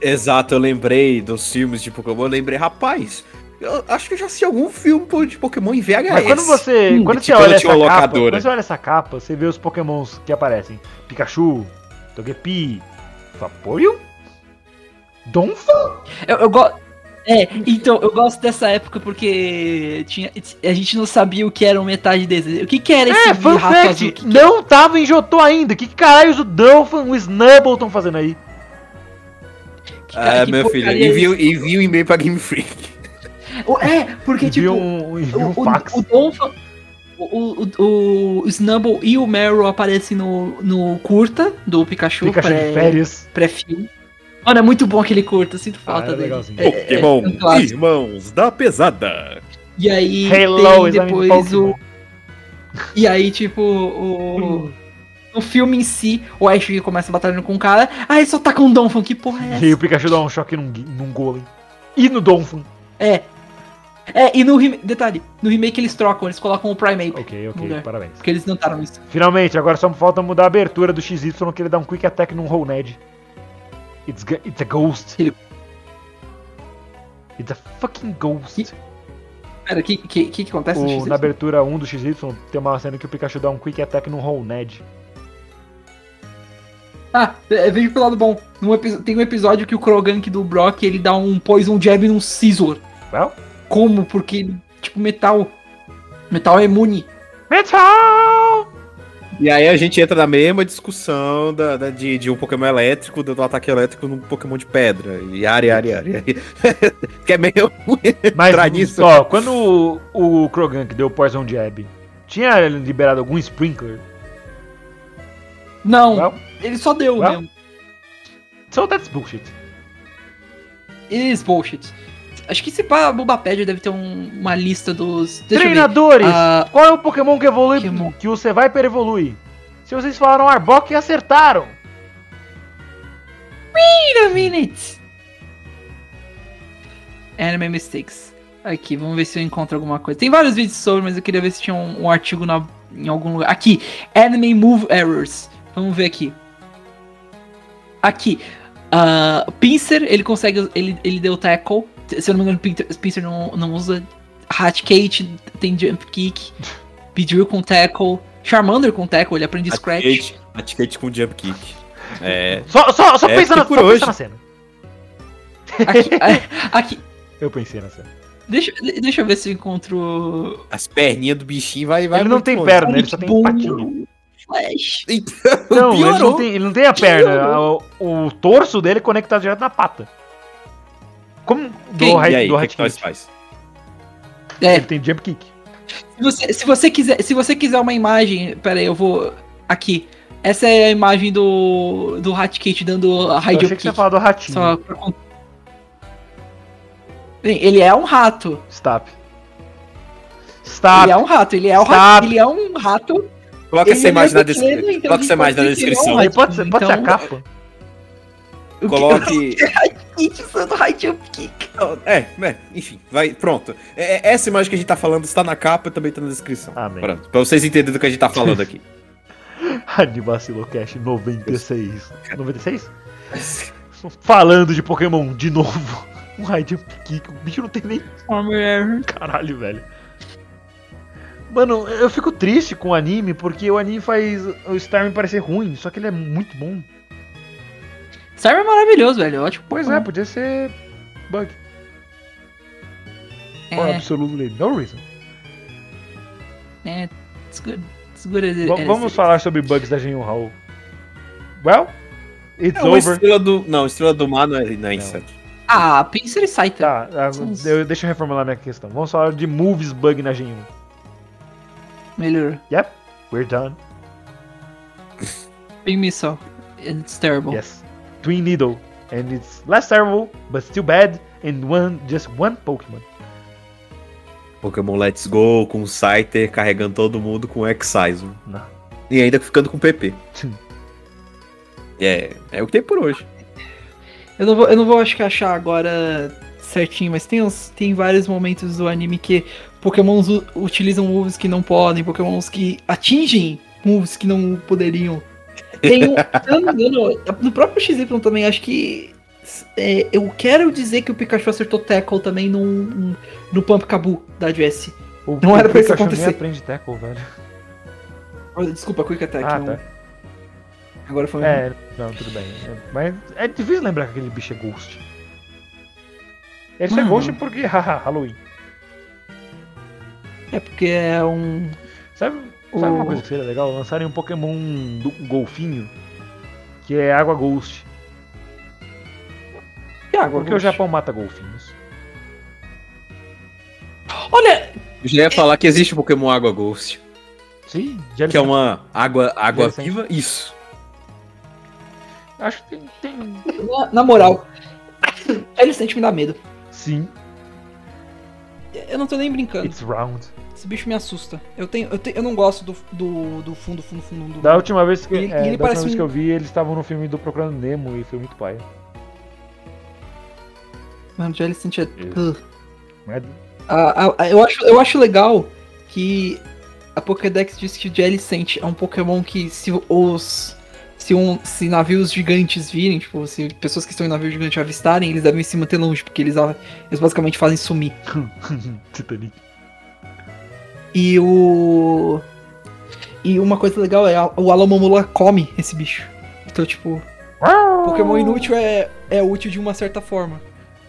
Exato, eu lembrei dos filmes de Pokémon, eu lembrei, rapaz, eu acho que eu já assisti algum filme de Pokémon em VHS. Mas quando você, Hum, quando você olha essa capa, locadora. quando você olha essa capa, você vê os Pokémons que aparecem. Pikachu, Togepi, Vaporeon, Donphan. Eu, eu gosto. É, então, eu gosto dessa época porque tinha, a gente não sabia o que era metade deles. O que, que era esse É, fun fact, azul? Que- não tava em Jotô ainda. Que caralho o Donphan, o Snubble estão fazendo aí? que- Ah, que meu filho, é envia, envia um e-mail pra Game Freak. O- É, porque tipo. um, um O, o, fax. o Donphan, o, o, o, o Snubble e o Meryl aparecem no, no curta do Pikachu, Pikachu pré- de férias. pré-filme. Mano, é muito bom aquele curta, sinto Ah, falta era dele. legalzinho. É, Pokémon, é um irmãos da pesada. E aí Hello, tem depois o. E aí, tipo, o. No filme em si, o Ash começa batalhando com o cara, aí só taca um Donphan, que porra é essa? E o Pikachu dá um choque num, num Golem. E no Donphan. É. É, e no remake. Detalhe, no remake eles trocam, eles colocam o Primeape. Ok, ok, Lugar. parabéns. Porque eles notaram isso. Finalmente, agora só falta mudar a abertura do XY que ele dá um Quick Attack num Whole Ned. It's, it's a ghost. Ele- It's a fucking ghost. Pera, o que, que, que, que acontece no O, XY? na abertura 1 do XY tem uma cena que o Pikachu dá um Quick Attack num Whole Ned. Ah, é, veja pelo lado bom. Num tem um episódio que o Krogank do Brock ele dá um Poison Jab num Scizor. Well, Como? Porque, tipo, metal. Metal é imune. Metal! E aí a gente entra na mesma discussão da, da- de, de um Pokémon elétrico, do ataque elétrico num Pokémon de pedra. E área, área, área. que é meio. Mas, Entrar nisso. ó, quando o, o Krogank deu o Poison Jab, tinha liberado algum Sprinkler? Não, Well, ele só deu Well. mesmo. so that's bullshit. Is bullshit. Acho que se pá, a Bulbapedia deve ter um- uma lista dos. Treinadores! Ah, Qual é o Pokémon que evolui, Pokémon. que o Viper evolui? Se vocês falaram Arbok, acertaram! Wait a minute. Anime Mistakes. Aqui, vamos ver se eu encontro alguma coisa. Tem vários vídeos sobre, mas eu queria ver se tinha um, um artigo na- em algum lugar. Aqui, Anime Move Errors. Vamos ver aqui. Aqui. ah, Pinsir, ele consegue. Ele, ele deu tackle. Se eu não me engano, Pinsir não, não usa. Hatcate tem jump kick. Pidgeot com tackle. Charmander com tackle, ele aprende scratch. Atikate, Atikate com jump kick. É. Só, só, só É, pensa, na, por só pensa hoje. na cena. Aqui, [LAUGHS] aqui, Eu pensei na cena. Deixa, deixa eu ver se eu encontro. As perninhas do bichinho vai. vai ele não tem longe. perna, ele só tem Boom. patinha. Flash. [LAUGHS] Não, ele não, tem, ele não tem a perna. O, o torso dele é conectado direto na pata. Como do, Quem? E Hi- aí, do o que, que nós faz? É, Ele tem jump kick. se você, se você quiser, se você quiser uma imagem, pera aí, eu vou aqui. Essa é a imagem do do Hatkate dando a Eu high achei jump que você ia kick. falar do ratinho. Só pra Bem, ele é um rato. Stop. Stop. Ele é um rato, ele é um Stop. rato, ele é um rato. Coloca Ele essa imagem é na descrição. então Coloca essa imagem na ele é um descrição. Ele pode ser, pode ser a Então- capa. Coloque. [LAUGHS] Hatkate usando high jump kick. É, é, enfim, vai, pronto. É, é, essa imagem que a gente tá falando está na capa e também tá na descrição. Amém. Pronto, pra vocês entenderem do que a gente tá falando aqui. Animacilocast 96. 96? Falando de Pokémon de novo. [LAUGHS] Um high jump kick. O bicho não tem nem. Caralho, velho. Mano, eu fico triste com o anime porque o anime faz o Starmie parecer ruim, só que ele é muito bom. Sarah é maravilhoso, velho. Ótimo. Pois é, podia ser bug. For É, absolutely no reason. é, it's good. It's good as it- as vamos it- falar sobre bugs da Genyu Hall. Well, it's É uma over. estrela do. Não, estrela do mar não é, não é inseto. Ah, Pinsir e Saita. Tá, ah, eu- deixa eu reformular minha questão. Vamos falar de moves bug na Genyu. Melhor. Yep, we're done. Big Missile. It's terrible. Yes. Twin Needle. And it's less terrible, but still bad, in one just one Pokémon. Pokémon Let's Go com o Scyther carregando todo mundo com Excisum. Não. E ainda ficando com PP. é, é o que tem por hoje. Eu não vou, eu não vou acho que achar agora certinho, mas tem, uns, tem vários momentos do anime que Pokémons utilizam moves que não podem, Pokémons que atingem moves que não poderiam. Tem um, engano, no próprio XY também, acho que. é, eu quero dizer que o Pikachu acertou Tackle também num, no Pump Cabu da Jesse. O, Não era pra isso Pikachu nem acontecer. aprende tackle, velho. Oh, Desculpa, Quick Attack. Ah, não- tá. Agora foi. É, não, tudo bem. Mas é difícil lembrar que aquele bicho é Ghost. Ele é Mano. Ghost porque, [LAUGHS] haha, Halloween. É porque é um. Sabe, sabe uma O- coisa que seria legal? Lançarem um Pokémon do golfinho, que é água Ghost. Que água, Porque o Ghost? Japão mata golfinhos. Olha! Eu já ia falar que existe o Pokémon Água Ghost. Sim, já Que é uma água, água viva. Isso. Acho que tem. tem... Na, na moral, ele sente me dá medo. Sim, Eu não tô nem brincando. it's round. Esse bicho me assusta. Eu tenho, eu, tenho, eu não gosto do, do, do fundo, fundo, fundo do. Da última vez que, Ele- é, ele da última vez um- que eu vi, eles estavam no filme do Procurando Nemo e foi muito paia. Mano, o Jellicent é. Isso. Ugh. Mas A- a- a- eu, acho, eu acho legal que a Pokédex diz que o Jellicent é um Pokémon que se os. Se, um, se navios gigantes virem, tipo, se pessoas que estão em navio gigante avistarem, eles devem se manter longe, porque eles, eles basicamente fazem sumir. [LAUGHS] Titanic. E o. E uma coisa legal é o Alamomula come esse bicho. Então, tipo, Pokémon inútil é, é útil de uma certa forma.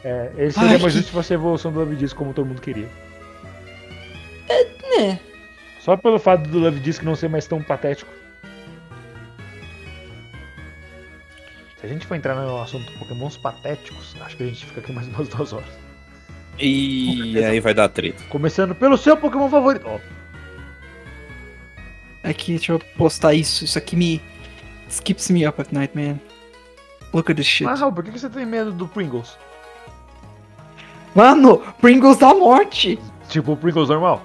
É, ele seria Ai, mais que- justo se fosse a evolução do Love Disc como todo mundo queria. Né? Só pelo fato do Love Disc não ser mais tão patético. Se a gente for entrar no assunto Pokémons patéticos, acho que a gente fica aqui mais [LAUGHS] umas duas horas. E aí vai dar treta. Começando pelo seu Pokémon favorito. Ó, Aqui, deixa eu postar isso. Isso aqui me. Skips me up at night, man. Look at this shit. mas Raul, por que que você tem medo do Pringles? Mano, Pringles da morte! Tipo o Pringles normal?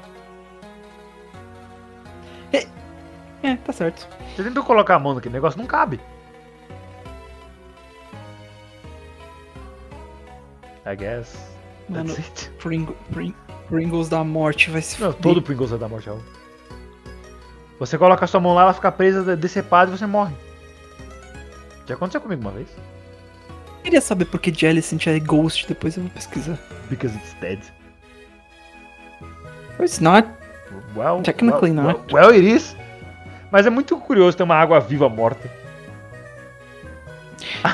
É, tá certo. Você tentou colocar a mão naquele negócio, não cabe. I guess. Mano, That's it. Pring, Pring- Pringles da morte vai se Não, todo Pringles é da morte, Raul. Você coloca a sua mão lá, ela fica presa, decepada e você morre. Já aconteceu comigo uma vez. Eu queria saber por que Jellicent é Ghost, depois eu vou pesquisar. Because it's dead. It's not. Well, Technically well, not. Well, well, it is. Mas é muito curioso ter uma água viva morta.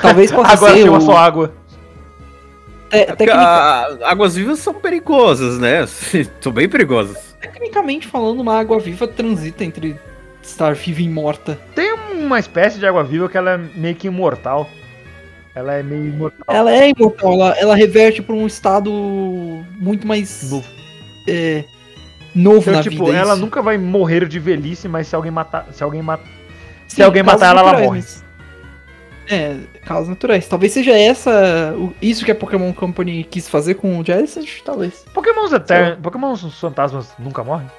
Talvez [LAUGHS] possa Agora ser tem uma o- só água. Te- É a- águas vivas são perigosas, né? [LAUGHS] são bem perigosas. Tecnicamente falando, uma água viva transita entre estar viva e morta. Tem uma espécie de água viva que ela é meio que imortal. Ela é meio imortal. Ela é imortal, ela, ela reverte pra um estado muito mais Novo. é, novo Então, na tipo, vida. ela isso. nunca vai morrer de velhice, mas se alguém matar. Se alguém matar. Se Sim, alguém causas matar ela, ela morre. mas- É, causas naturais. Talvez seja essa. o- Isso que a Pokémon Company quis fazer com o Jellicent, talvez. Pokémons eternos. Pokémons fantasmas nunca morrem?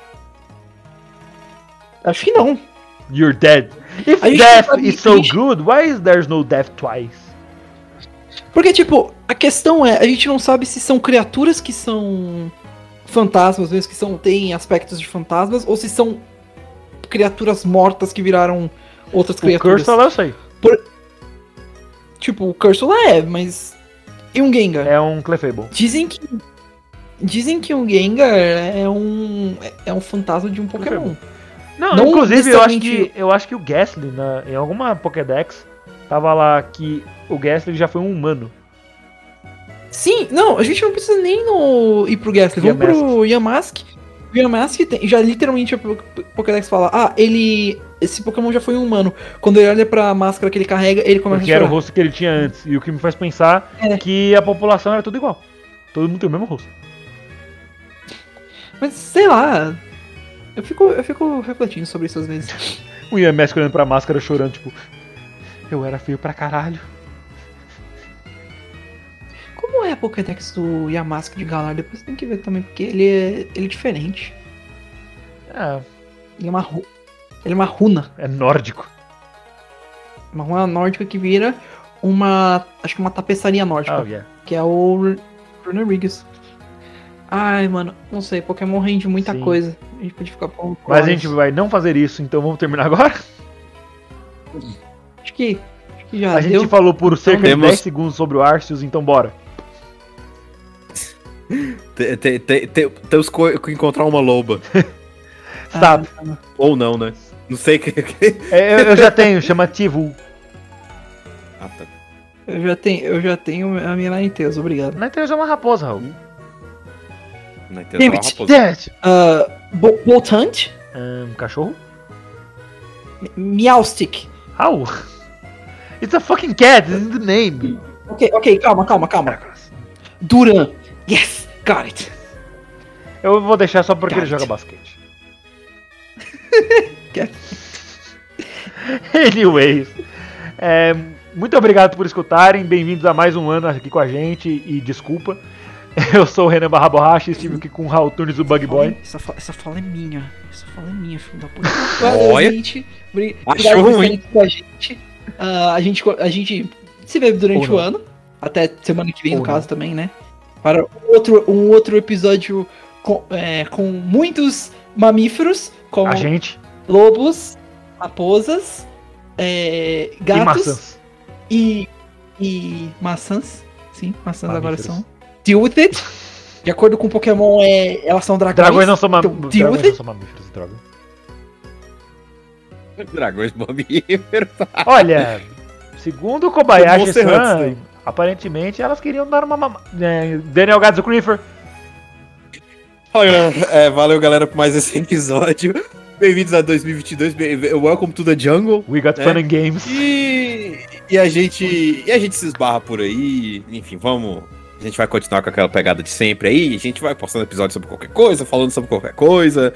Acho que não. You're dead. If A gente death is so good, why is there's no death twice? Porque, tipo, a questão é, a gente não sabe se são criaturas que são fantasmas mesmo, que são, têm aspectos de fantasmas, ou se são criaturas mortas que viraram outras O criaturas. Curse eu sei. Tipo, o Cursula é, mas. E um Gengar? É um Clefable. Dizem que. Dizem que um Gengar é um. É um fantasma de um Pokémon. Não, Não inclusive eu acho, que, eu acho que o Gastly, na, em alguma Pokédex, tava lá que o Gastly já foi um humano. Sim, não, a gente não precisa nem no, ir pro Gastly, vamos pro Yamask. O Yamask tem, já literalmente a Po- Pokédex fala, ah, ele. Esse Pokémon já foi um humano. Quando ele olha pra máscara que ele carrega, ele começa Porque a era o chorar. rosto que ele tinha antes. E o que me faz pensar É. que a população era tudo igual. Todo mundo tem o mesmo rosto. Mas sei lá. Eu fico, eu fico refletindo sobre isso às vezes. [LAUGHS] O Ian olhando pra máscara chorando, tipo. Eu era feio pra caralho. Como é a Pokédex do Yamask de Galar? Depois tem que ver também, porque ele é, ele é diferente. É, Ele é uma, ru- ele é uma runa. é nórdico. Uma runa nórdica que vira uma. Acho que uma tapeçaria nórdica. Oh, yeah. Que é o Rodrigues. Ai, mano, não sei, Pokémon rende muita Sim. coisa. A gente pode ficar por Mas a gente vai não fazer isso, então vamos terminar agora? Acho que, acho que já A gente deu. falou por cerca de Temos- 10 segundos sobre o Arceus, então bora. Te- te- te- te- Temos que encontrar uma loba. [LAUGHS] Stop. Ou não, né? Não sei que. É, eu, eu já tenho, chama Tivu. Ah, tá. Eu já tenho, eu já tenho a minha Ninetales, obrigado. Na internet é uma raposa, Raul. Entendo Damn qual it. raposa. Damn it. Uh, Bo- Boltant, Um cachorro? Meowstic. Raul. It's a fucking cat, this is the name. Ok, ok, calma, calma, calma. Duran. Yes, got it. Eu vou deixar só porque ele Cat. joga basquete. [LAUGHS] Cat. [LAUGHS] Anyways. é, muito obrigado por escutarem. Bem-vindos a mais um ano aqui com a gente. E desculpa. [LAUGHS] Eu sou o Renan Barra Borracha e estive aqui com o Raul Tunes do Bug Boy. Essa, fa- essa fala é minha. Essa fala é minha, filho da puta. [LAUGHS] Olha. gente. Obrigado por ruim. estarem com a gente. Ah, a gente. A gente se vê durante o não. ano. Até semana que vem, Ou no não. caso, também, né? Para um outro, um outro episódio com, é, com muitos mamíferos, como A gente lobos, raposas, é, e gatos maçãs. e, e maçãs. Sim, maçãs agora Mamíferos. são. Deal with it. De acordo com Pokémon, é, elas são dragões. Dragões não são, ma Então, deal dragões with não são mamíferos, droga. Dragões mamíferos. [LAUGHS] Olha, segundo o Kobayashi-san, aparentemente elas queriam dar uma mama... é, Daniel Gadzo Creeper. Olha, é, valeu, galera, por mais esse episódio. Bem-vindos a 2022. bem- Welcome to the jungle. We got É. fun and games. E, e a gente e a gente se esbarra por aí. Enfim, vamos. A gente vai continuar com aquela pegada de sempre aí. A gente vai postando episódios sobre qualquer coisa, falando sobre qualquer coisa.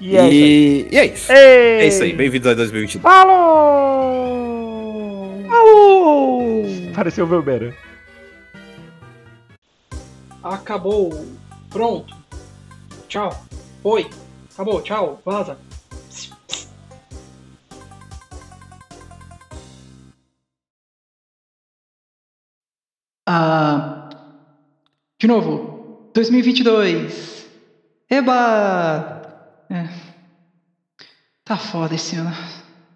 E é e, e é isso. Ei! É isso aí. Bem-vindos a 2022. Falou! Falou! Pareceu o Velbera. Acabou. Pronto. Tchau. Oi. Acabou. Tchau. Vaza. Ah, de novo. 2022. Eba! É. Tá foda esse ano.